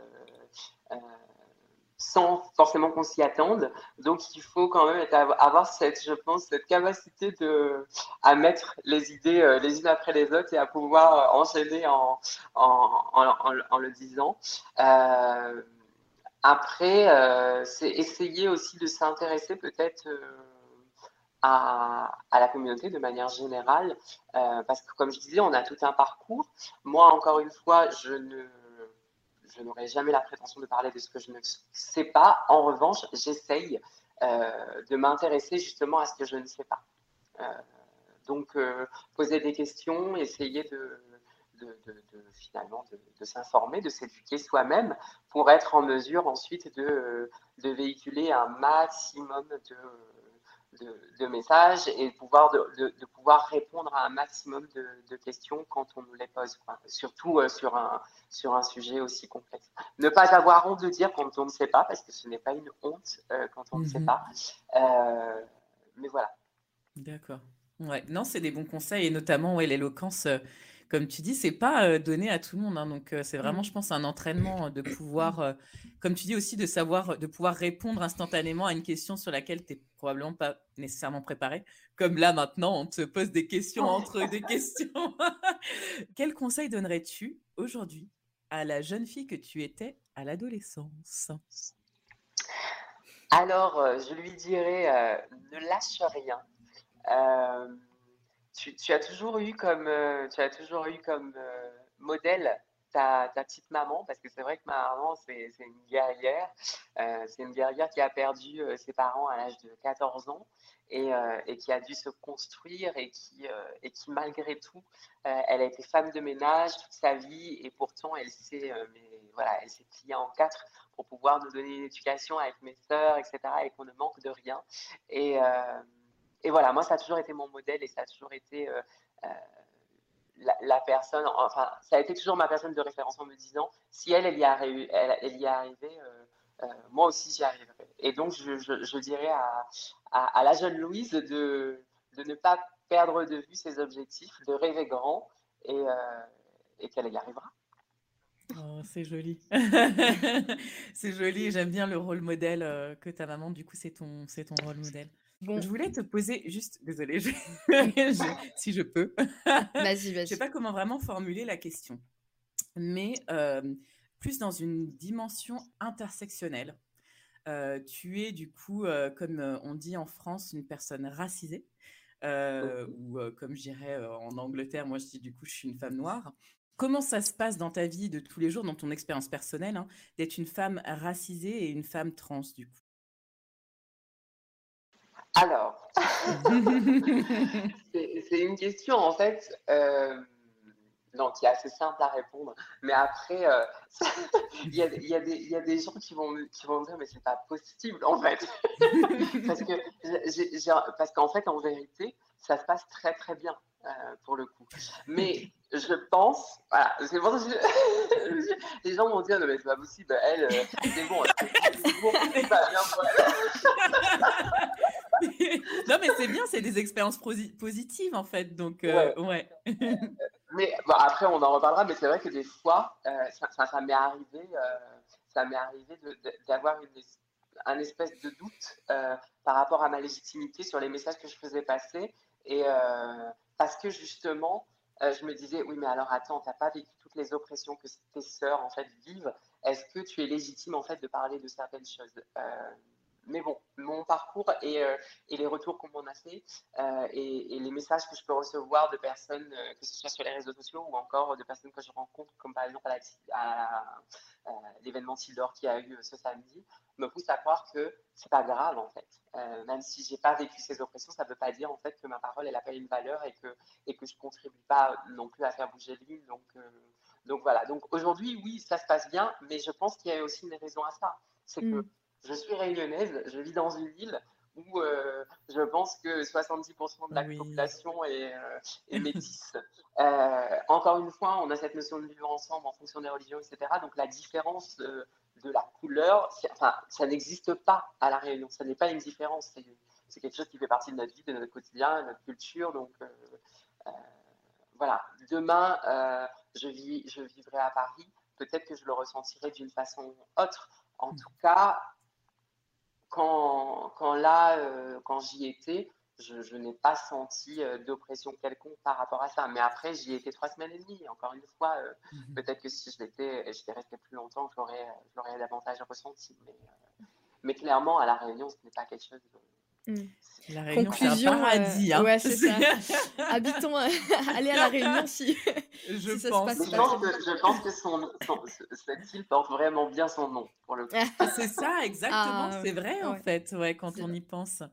S3: sans forcément qu'on s'y attende. Donc, il faut quand même avoir cette, je pense, cette capacité de, à mettre les idées euh, les unes après les autres et à pouvoir euh, enchaîner en, en, le disant. Euh, après, c'est essayer aussi de s'intéresser peut-être à, la communauté de manière générale, parce que comme je disais, on a tout un parcours. Moi, encore une fois, je ne je n'aurai jamais la prétention de parler de ce que je ne sais pas. En revanche, j'essaye euh, de m'intéresser justement à ce que je ne sais pas. Euh, donc, euh, poser des questions, essayer de, finalement de, s'informer, de s'éduquer soi-même pour être en mesure ensuite de, véhiculer un maximum de de, messages et pouvoir de, pouvoir répondre à un maximum de, questions quand on nous les pose, surtout euh, sur, un, sur un sujet aussi complexe. Ne pas avoir honte de dire quand on ne sait pas, parce que ce n'est pas une honte euh, quand on ne sait mhm. pas. Euh, mais voilà.
S2: D'accord. Ouais. Non, c'est des bons conseils et notamment ouais, l'éloquence comme tu dis, c'est pas donné à tout le monde. Hein, donc, c'est vraiment, mmh. je pense, un entraînement de pouvoir, comme tu dis aussi, de savoir, de pouvoir répondre instantanément à une question sur laquelle tu n'es probablement pas nécessairement préparé. Comme là, maintenant, on te pose des questions entre des questions. *laughs* Quel conseil donnerais-tu aujourd'hui à la jeune fille que tu étais à l'adolescence?
S3: Alors, je lui dirais, ne lâche rien tu, as toujours eu comme, euh, tu as toujours eu comme euh, modèle ta, petite maman, parce que c'est vrai que ma maman, c'est une guerrière. Euh, c'est une guerrière qui a perdu ses parents à l'âge de 14 ans et, qui a dû se construire et qui, et qui malgré tout, elle a été femme de ménage toute sa vie et pourtant elle s'est voilà, pliée en quatre pour pouvoir nous donner une éducation avec mes sœurs, etc. et qu'on ne manque de rien. Et et voilà, moi, ça a toujours été mon modèle et ça a toujours été euh, euh, la, personne, enfin, ça a été toujours ma personne de référence en me disant, si elle, elle y, elle, elle y est arrivée, euh, moi aussi j'y arriverai. Et donc, je, dirais à, la jeune Louise de, ne pas perdre de vue ses objectifs, de rêver grand et, qu'elle y arrivera.
S2: Oh, c'est joli. *laughs* c'est joli. J'aime bien le rôle modèle que ta maman, du coup, c'est ton, c'est ton rôle modèle. Je voulais te poser juste, désolée, *laughs* si je peux.
S1: Vas-y, vas-y.
S2: Je sais pas comment vraiment formuler la question, mais plus dans une dimension intersectionnelle. tu es du coup, comme on dit en France, une personne racisée, ou comme je dirais en Angleterre, moi je dis du coup, je suis une femme noire. Comment ça se passe dans ta vie de tous les jours, dans ton expérience personnelle, hein, d'être une femme racisée et une femme trans du coup?
S3: Alors, *laughs* c'est une question en fait euh, qui est assez simple à répondre. Mais après, euh, *laughs* il y, a, y, y, a, des gens qui vont, qui vont me dire mais c'est pas possible en fait. *laughs* parce que parce qu'en fait, en vérité, ça se passe très très bien. Euh, pour le coup. Mais je pense, voilà, c'est bon, les gens vont dire, non mais c'est pas possible, elle, euh, c'est bon, c'est bon,
S2: pas bien pour non mais c'est bien, c'est des expériences positives en fait, donc euh, ouais. *laughs*
S3: mais bon, après on en reparlera, mais c'est vrai que des fois, ça, ça, m'est arrivé, ça m'est arrivé d'avoir un espèce de doute par rapport à ma légitimité sur les messages que je faisais passer et parce que justement, euh, je me disais, oui, mais alors attends, tu n'as pas vécu toutes les oppressions que tes sœurs en fait vivent. Est-ce que tu es légitime en fait de parler de certaines choses? Euh, mais bon, mon parcours et, et les retours qu'on m'en a fait et, et, les messages que je peux recevoir de personnes, que ce soit sur les réseaux sociaux ou encore de personnes que je rencontre, comme par exemple à l'événement Tildor qui a eu ce samedi, me pousse à croire que c'est pas grave en fait. même si j'ai pas vécu ces oppressions, ça veut pas dire en fait que ma parole elle a pas une valeur et que et que je contribue pas non plus à faire bouger l'île. Donc donc voilà. Donc aujourd'hui, oui, ça se passe bien, mais je pense qu'il y a aussi une raison à ça. C'est que mm. Je suis réunionnaise, je vis dans une ville où euh, je pense que 70% de la population est, euh, *laughs* métisse. Euh, encore une fois, on a cette notion de vivre ensemble en fonction des religions, etc. Donc la différence de, la couleur, enfin, ça n'existe pas à la Réunion. Ça n'est pas une différence. C'est quelque chose qui fait partie de notre vie, de notre quotidien, de notre culture. Donc voilà. Demain, je, vis, je vivrai à Paris. Peut-être que je le ressentirai d'une façon autre. En mm. tout cas, quand, quand là, euh, quand j'y étais, je, n'ai pas senti euh, d'oppression quelconque par rapport à ça. Mais après, j'y étais trois semaines et demie. Encore une fois, euh, mhm. peut-être que si je l'étais, j'étais resté plus longtemps, je l'aurais davantage ressenti. Mais, mais, clairement, à La Réunion, ce n'est pas quelque chose de,
S1: Mm. La Réunion, Conclusion, un paradis. Hein. Ouais, c'est *laughs* ça. Habitons, *laughs* allez à la Réunion si,
S3: je pense. je, pense que, je pense que son, cette île porte vraiment bien son nom pour le coup. *laughs*
S2: c'est ça, exactement. Ah, c'est vrai en fait, ouais, quand on y pense.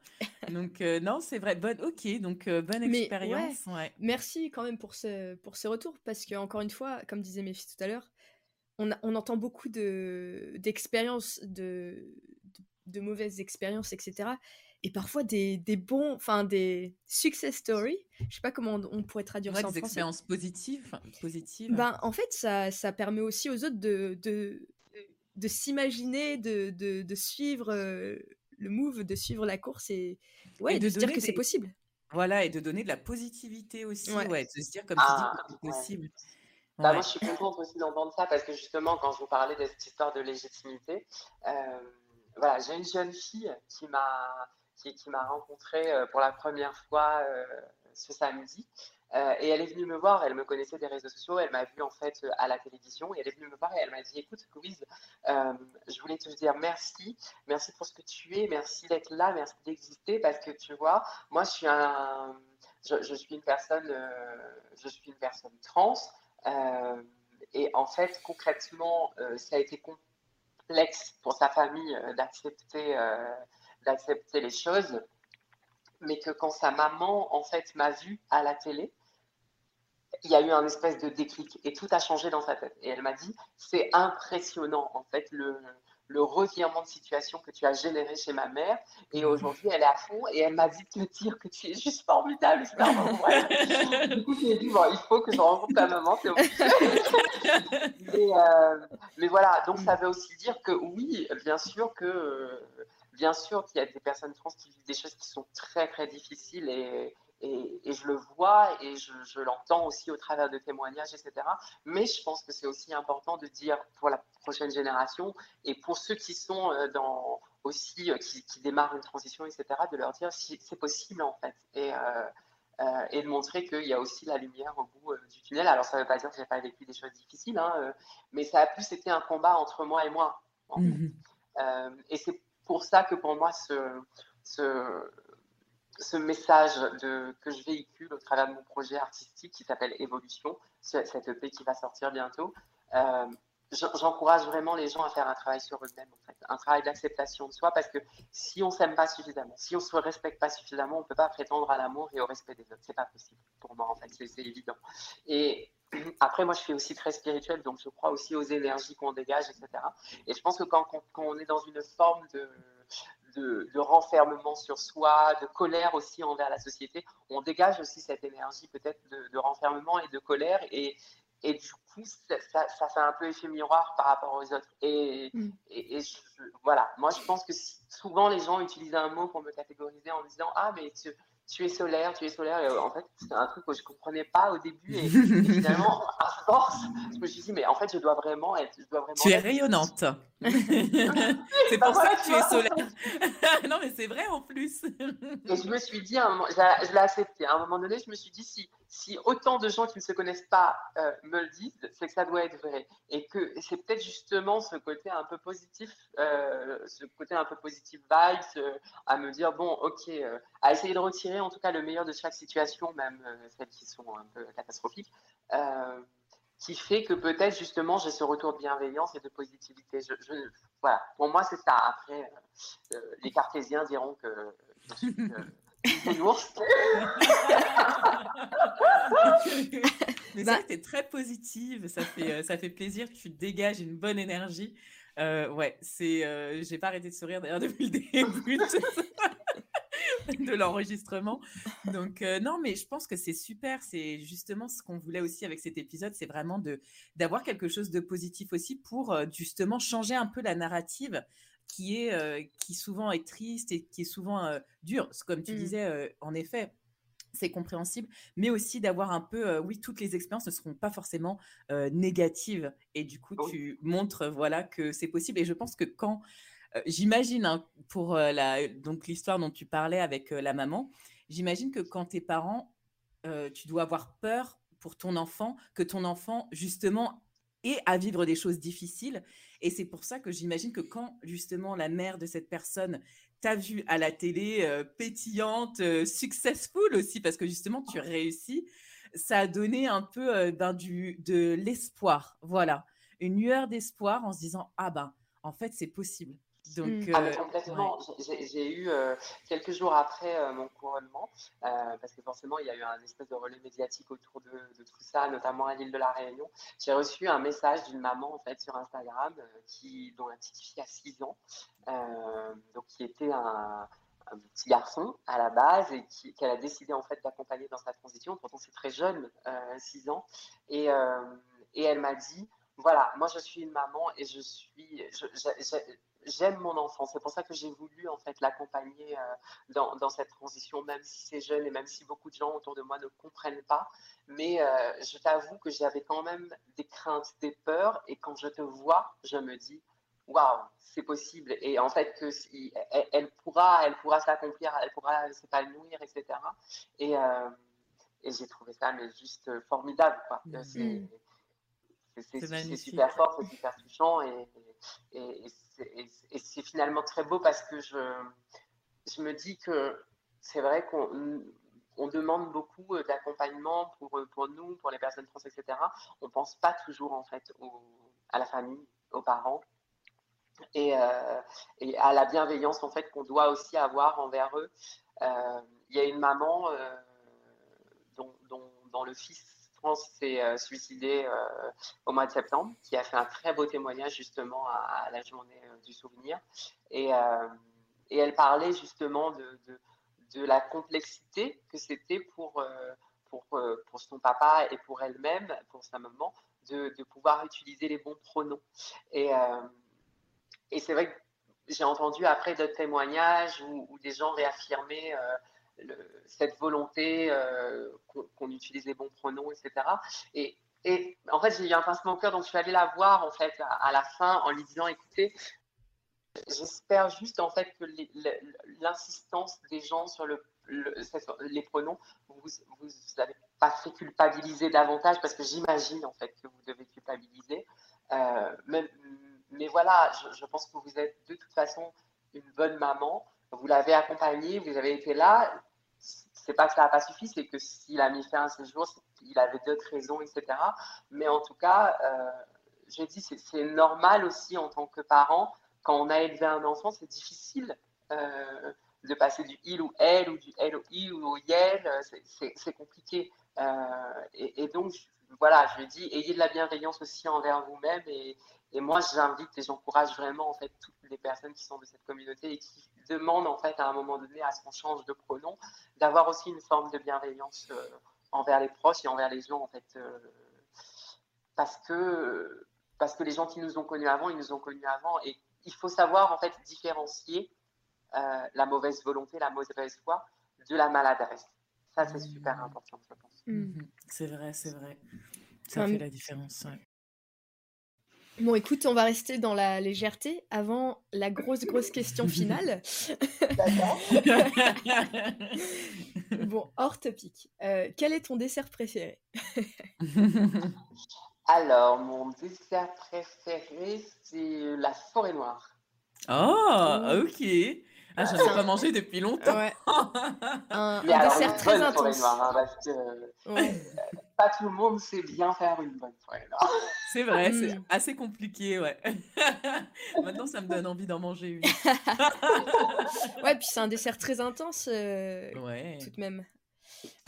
S2: Donc euh, non, c'est vrai. Bonne, ok, donc euh, bonne expérience. Ouais.
S1: Merci quand même pour ce pour ce retour parce que encore une fois, comme disait mes filles tout à l'heure, on, on entend beaucoup de d'expériences, de, de, de mauvaises expériences, etc et parfois des, des bons, enfin des success stories. Je sais pas comment on, pourrait traduire ça en
S2: des expériences positives, positives.
S1: Ben, en fait, ça, ça permet aussi aux autres de, de, de s'imaginer, de, de, de, suivre euh, le move, de suivre la course et, ouais, de, se dire que c'est possible.
S2: Voilà, et de donner de la positivité aussi, ouais, de se dire comme tu dis ah, que c'est possible.
S3: Bah, moi, je suis contente aussi d'entendre ça parce que justement, quand je vous parlais de cette histoire de légitimité, euh, voilà, j'ai une jeune fille qui m'a qui, m'a rencontré euh, pour la première fois euh, ce samedi. Euh, et elle est venue me voir, elle me connaissait des réseaux sociaux, elle m'a vu en fait à la télévision et elle est venue me voir et elle m'a dit écoute Louise, je voulais te dire merci, merci pour ce que tu es, merci d'être là, merci d'exister parce que tu vois, moi je, suis une personne, je suis une personne trans et en fait concrètement ça a été complexe pour sa famille d'accepter d'accepter les choses, mais que quand sa maman, en fait, m'a vu à la télé, il y a eu un espèce de déclic et tout a changé dans sa tête. Et elle m'a dit, c'est impressionnant, en fait, le, le revirement de situation que tu as généré chez ma mère. Et mhm. aujourd'hui, elle est à fond et elle m'a dit de te dire que tu es juste formidable. *laughs* du coup, j'ai dit, bon, il faut que je rencontre ta maman, c'est *laughs* mais, euh, mais voilà, donc ça veut aussi dire que oui, bien sûr que bien sûr qu'il y a des personnes trans qui vivent des choses qui sont très très difficiles et, et, je le vois et je, l'entends aussi au travers de témoignages, etc. Mais je pense que c'est aussi important de dire pour la prochaine génération et pour ceux qui sont euh, dans aussi, euh, qui, démarrent une transition, etc., de leur dire si c'est possible en fait. Et, euh, et de montrer qu'il y a aussi la lumière au bout du tunnel. Alors ça ne veut pas dire que j'ai pas vécu des choses difficiles, hein, mais ça a plus été un combat entre moi et moi. Mm-hmm. et c'est pour ça que pour moi, ce, ce, message de, que je véhicule au travers de mon projet artistique qui s'appelle Évolution, cette EP qui va sortir bientôt, euh, j'encourage vraiment les gens à faire un travail sur eux-mêmes, un travail d'acceptation de soi, parce que si on s'aime pas suffisamment, si on se respecte pas suffisamment, on peut pas prétendre à l'amour et au respect des autres. C'est pas possible pour moi, en fait, c'est évident. Après, moi, je suis aussi très spirituelle, donc je crois aussi aux énergies qu'on dégage, etc. Et je pense que quand, on est dans une forme de, de, renfermement sur soi, de colère aussi envers la société, on dégage aussi cette énergie peut-être de, renfermement et de colère. Et, et du coup, ça, ça, fait un peu effet miroir par rapport aux autres. Et, mm. et, voilà, moi, je pense que souvent, les gens utilisent un mot pour me catégoriser en disant Ah, mais tu, tu es solaire, tu es solaire. Et en fait, c'est un truc que je comprenais pas au début. *laughs* Et, finalement, à force, je me suis dit, mais en fait, je dois vraiment être. Je dois vraiment
S2: tu es rayonnante. *laughs* c'est pour ça que tu es solaire. *laughs* non, mais c'est vrai en plus.
S3: et je me suis dit, je l'ai accepté. À un moment donné, je me suis dit, si, si autant de gens qui ne se connaissent pas euh, me le disent, c'est que ça doit être vrai. Et que c'est peut-être justement ce côté un peu positif, euh, ce côté un peu positif vibes, à me dire, bon, ok, euh, à essayer de retirer en tout cas le meilleur de chaque situation, même celles qui sont un peu catastrophiques qui fait que peut-être justement j'ai ce retour de bienveillance et de positivité. Je, voilà, pour moi c'est ça. Après, les cartésiens diront que je suis *laughs* une ours. *laughs*
S2: Mais ça, t'es très positive, ça fait, euh, ça fait plaisir, tu dégages une bonne énergie. Euh, ouais, c'est, euh, j'ai pas arrêté de sourire d'ailleurs *laughs* depuis le début *laughs* de, l'enregistrement. Donc non, mais je pense que c'est super. C'est justement ce qu'on voulait aussi avec cet épisode, c'est vraiment de d'avoir quelque chose de positif aussi pour justement changer un peu la narrative qui est euh, qui souvent est triste et qui est souvent euh, dur. Comme tu mmh. disais, euh, en effet, c'est compréhensible, mais aussi d'avoir un peu, oui, toutes les expériences ne seront pas forcément négatives. Et du coup, tu montres, voilà, que c'est possible. Et je pense que quand, j'imagine, hein, pour la, l'histoire dont tu parlais avec la maman, j'imagine que quand tes parents, tu dois avoir peur pour ton enfant, que ton enfant, justement, ait à vivre des choses difficiles et c'est pour ça que j'imagine que quand justement la mère de cette personne t'a vu à la télé pétillante, successful aussi, parce que justement tu réussis, ça a donné un peu ben, du, de l'espoir. Voilà, une lueur d'espoir en se disant ah ben en fait c'est possible.
S3: Donc, ah, complètement. J'ai eu euh, quelques jours après euh, mon couronnement, euh, parce que forcément il y a eu un espèce de relais médiatique autour de, tout ça, notamment à l'île de la Réunion. J'ai reçu un message d'une maman en fait sur Instagram qui, dont la petite fille a 6 ans, donc qui était un, petit garçon à la base et qu'elle a décidé en fait d'accompagner dans sa transition. Pourtant c'est très jeune, 6 ans, et, et elle m'a dit voilà, moi je suis une maman et je suis, j'aime mon enfant. C'est pour ça que j'ai voulu en fait l'accompagner euh, dans, dans, cette transition, même si c'est jeune et même si beaucoup de gens autour de moi ne comprennent pas. Mais euh, je t'avoue que j'avais quand même des craintes, des peurs, et quand je te vois, je me dis waouh, c'est possible. Et en fait, que elle, pourra, elle pourra s'accomplir, elle pourra s'épanouir, etc. Et, euh, et j'ai trouvé ça mais juste formidable.
S2: Mmh.
S3: C'est super fort, c'est super touchant et, et, et c'est finalement très beau parce que je, je me dis que c'est vrai qu'on on demande beaucoup euh, d'accompagnement pour, euh, pour nous, pour les personnes trans, etc. On ne pense pas toujours en fait à la famille, aux parents et, euh, et, à la bienveillance en fait qu'on doit aussi avoir envers eux. Il y a une maman dont, dont, dont, le fils s'est euh, suicidé euh, au mois de septembre, qui a fait un très beau témoignage justement à, la journée euh, du souvenir. Et, et, elle parlait justement de, la complexité que c'était pour, pour, pour, son papa et pour elle-même, pour sa maman, de, pouvoir utiliser les bons pronoms. Et, c'est vrai que j'ai entendu après d'autres témoignages où, des gens réaffirmaient cette volonté euh, qu'on utilise les bons pronoms, etc. Et, en fait, j'ai eu un pincement au cœur, donc je suis allée la voir en fait à, la fin en lui disant, écoutez, j'espère juste en fait que l'insistance des gens sur le, les pronoms, vous n'avez pas fait culpabiliser davantage parce que j'imagine en fait que vous devez culpabiliser. Euh, mais, voilà, je, pense que vous êtes de toute façon une bonne maman. Vous l'avez accompagnée, vous avez été là c'est pas que ça n'a pas suffi, c'est que s'il a mis fin à ses jours, il avait d'autres raisons, etc. Mais en tout cas, euh, je dis, c'est normal aussi en tant que parent, quand on a élevé un enfant, c'est difficile euh, de passer du il ou elle, ou du elle au i ou au yel, c'est compliqué. Euh, et, donc, voilà, je dis, ayez de la bienveillance aussi envers vous-même. Et, et moi, j'invite et j'encourage vraiment en fait toutes les personnes qui sont de cette communauté et qui demande en fait à un moment donné à ce qu'on change de pronom, d'avoir aussi une forme de bienveillance euh, envers les proches et envers les gens en fait, euh, parce que parce que les gens qui nous ont connus avant, ils nous ont connus avant et il faut savoir en fait différencier euh, la mauvaise volonté, la mauvaise foi de la maladresse. Ça, c'est super mmh. important, je pense.
S2: Mmh c'est vrai, c'est vrai. Ça fait la différence.
S1: Bon, écoute, on va rester dans la légèreté avant la grosse, grosse question *laughs* finale. D'accord. bon, hors topic. Euh, quel est ton dessert préféré? *laughs*
S3: Alors, mon dessert préféré, c'est la forêt noire.
S2: Oh, ok. Ah, j'en ai pas mangé depuis longtemps. Ouais. *laughs*
S3: un, dessert très intense. Noire, hein, parce que ouais. Pas tout le monde sait bien faire une bonne noire.
S2: C'est vrai, c'est mm. assez compliqué, ouais. *laughs* Maintenant, ça me donne envie d'en manger une. *laughs*
S1: ouais, puis c'est un dessert très intense, euh, ouais. tout de même.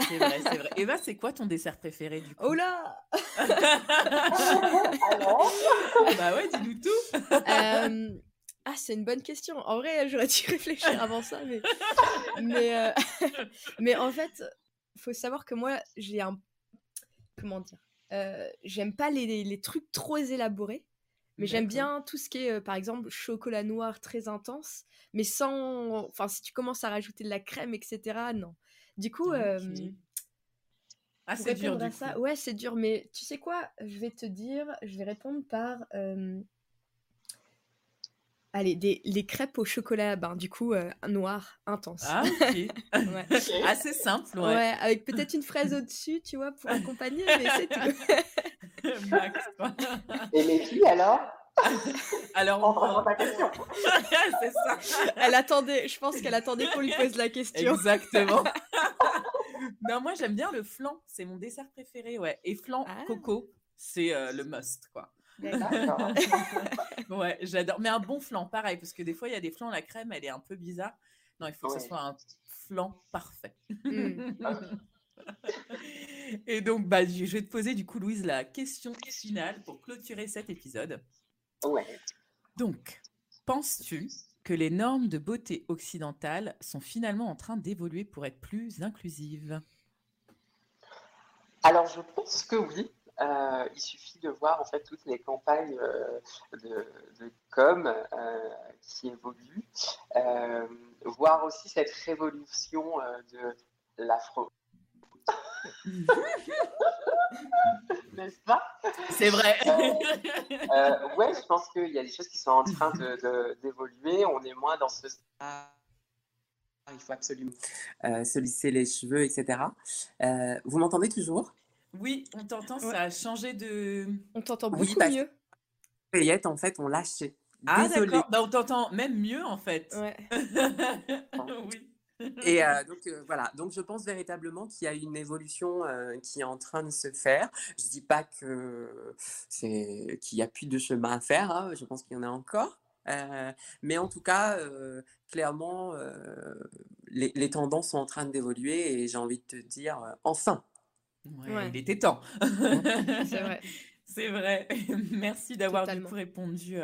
S2: C'est vrai, c'est vrai. Eva, c'est quoi ton dessert préféré du coup?
S1: Oh là
S3: Alors *laughs*
S2: Bah ouais, dis-nous tout.
S1: Euh, ah, c'est une bonne question. En vrai, j'aurais dû réfléchir avant ça, mais mais, euh, mais en fait, faut savoir que moi, j'ai un comment dire euh, J'aime pas les, les, trucs trop élaborés, mais j'aime bien tout ce qui est, par exemple, chocolat noir très intense, mais sans. Enfin, si tu commences à rajouter de la crème, etc., non. Du coup.
S2: Ah, c'est dur. Du ça,
S1: ouais, c'est dur, mais tu sais quoi Je vais te dire, je vais répondre par. Allez, des, les crêpes au chocolat, ben, du coup, noir, intense.
S2: Ah, *laughs* *laughs* ok. Assez simple, ouais.
S1: Ouais, avec peut-être une fraise au-dessus, tu vois, pour accompagner, mais c'est tout. *laughs*
S3: Max, Et les filles, alors
S2: alors,
S3: on ta question.
S2: c'est ça.
S1: Elle attendait, je pense qu'elle attendait qu'on lui pose la question.
S2: Exactement. non, moi j'aime bien le flan, c'est mon dessert préféré, ouais. Et flan ah. coco, c'est euh, le must, quoi. *laughs* ouais, j'adore. Mais un bon flan, pareil, parce que des fois il y a des flans, la crème, elle est un peu bizarre. Non, il faut que ce soit un flan parfait. Mm. *laughs* Et donc, bah, je vais te poser du coup, Louise, la question finale pour clôturer cet épisode.
S3: Ouais.
S2: Donc, penses-tu que les normes de beauté occidentales sont finalement en train d'évoluer pour être plus inclusives?
S3: Alors, je pense que oui. Euh, il suffit de voir en fait toutes les campagnes euh, de, de, com euh, qui évoluent, voir aussi cette révolution de l'afro *laughs* N'est-ce pas?
S2: C'est vrai.
S3: Ouais, je pense qu'il y a des choses qui sont en train d'évoluer. On est moins dans ce. il faut absolument euh, se lisser les cheveux, etc. vous m'entendez toujours?
S2: Oui, on t'entend. Ça a changé de.
S1: On t'entend beaucoup oui, mieux.
S3: Les en fait, ont lâché.
S2: Ah, d'accord. Bah, on t'entend même mieux, en fait.
S1: Ouais. *laughs*
S2: oui.
S3: Et euh, donc euh, voilà, donc je pense véritablement qu'il y a une évolution euh, qui est en train de se faire. Je dis pas que c'est qu'il n'y a plus de chemin à faire. Hein, je pense qu'il y en a encore. mais en tout cas, clairement, les, les, tendances sont en train d'évoluer et j'ai envie de te dire enfin.
S2: Ouais, Il était temps. *laughs*
S1: c'est vrai.
S2: C'est vrai. *laughs* Merci d'avoir répondu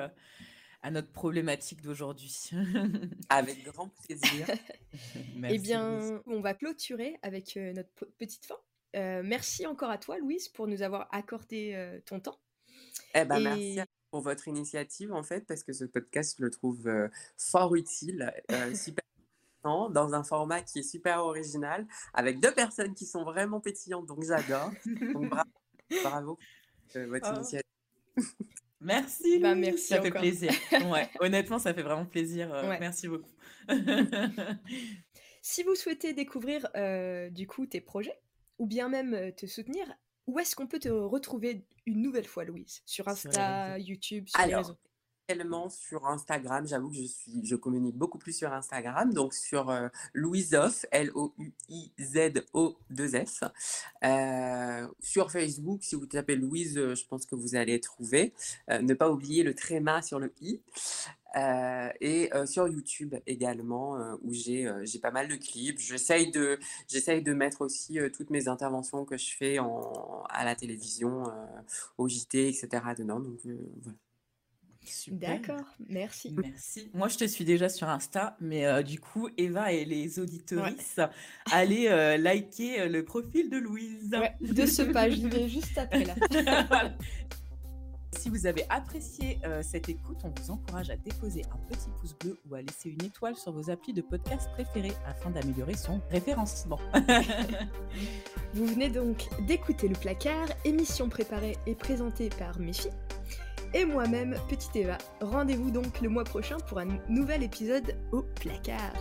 S2: à notre problématique d'aujourd'hui. *laughs*
S3: avec grand plaisir.
S1: eh bien, on va clôturer avec euh, notre petite fin. Euh, merci encore à toi, Louise, pour nous avoir accordé euh, ton temps.
S3: Eh ben, Merci pour votre initiative, en fait, parce que ce podcast, je le trouve fort utile, super dans un format qui est super original, avec deux personnes qui sont vraiment pétillantes, donc j'adore. Donc *laughs* bravo, bravo votre oh. initiative. *laughs*
S2: Merci. Bah, merci ça fait plaisir. *laughs* Ouais, honnêtement, ça fait vraiment plaisir. Euh, merci beaucoup.
S1: si vous souhaitez découvrir euh, du coup tes projets ou bien même euh, te soutenir, où est-ce qu'on peut te retrouver une nouvelle fois, Louise? Sur Insta, YouTube, sur les réseaux?
S3: Sur Instagram. J'avoue que je suis, je communique beaucoup plus sur Instagram. Donc sur euh, Louisoff, L-O-U-I-Z-O-2-S. Euh, sur Facebook, si vous tapez Louise, euh, je pense que vous allez trouver. ne pas oublier le tréma sur le i. et sur YouTube également, où j'ai pas mal de clips. J'essaye de, de mettre aussi toutes mes interventions que je fais en, à la télévision, au JT, etc. dedans. Donc voilà.
S1: D'accord, merci.
S2: Merci. Moi, je te suis déjà sur Insta, mais euh, du coup, Eva et les auditorices, *laughs* allez euh, liker euh, le profil de Louise.
S1: de ce page, je vais juste après là. *laughs*
S2: Si vous avez apprécié euh, cette écoute, on vous encourage à déposer un petit pouce bleu ou à laisser une étoile sur vos applis de podcast préférés afin d'améliorer son référencement. *laughs*
S1: vous venez donc d'écouter Le Placard, émission préparée et présentée par Méfi. Et moi-même, Petite Eva. Rendez-vous donc le mois prochain pour un nouvel épisode au placard.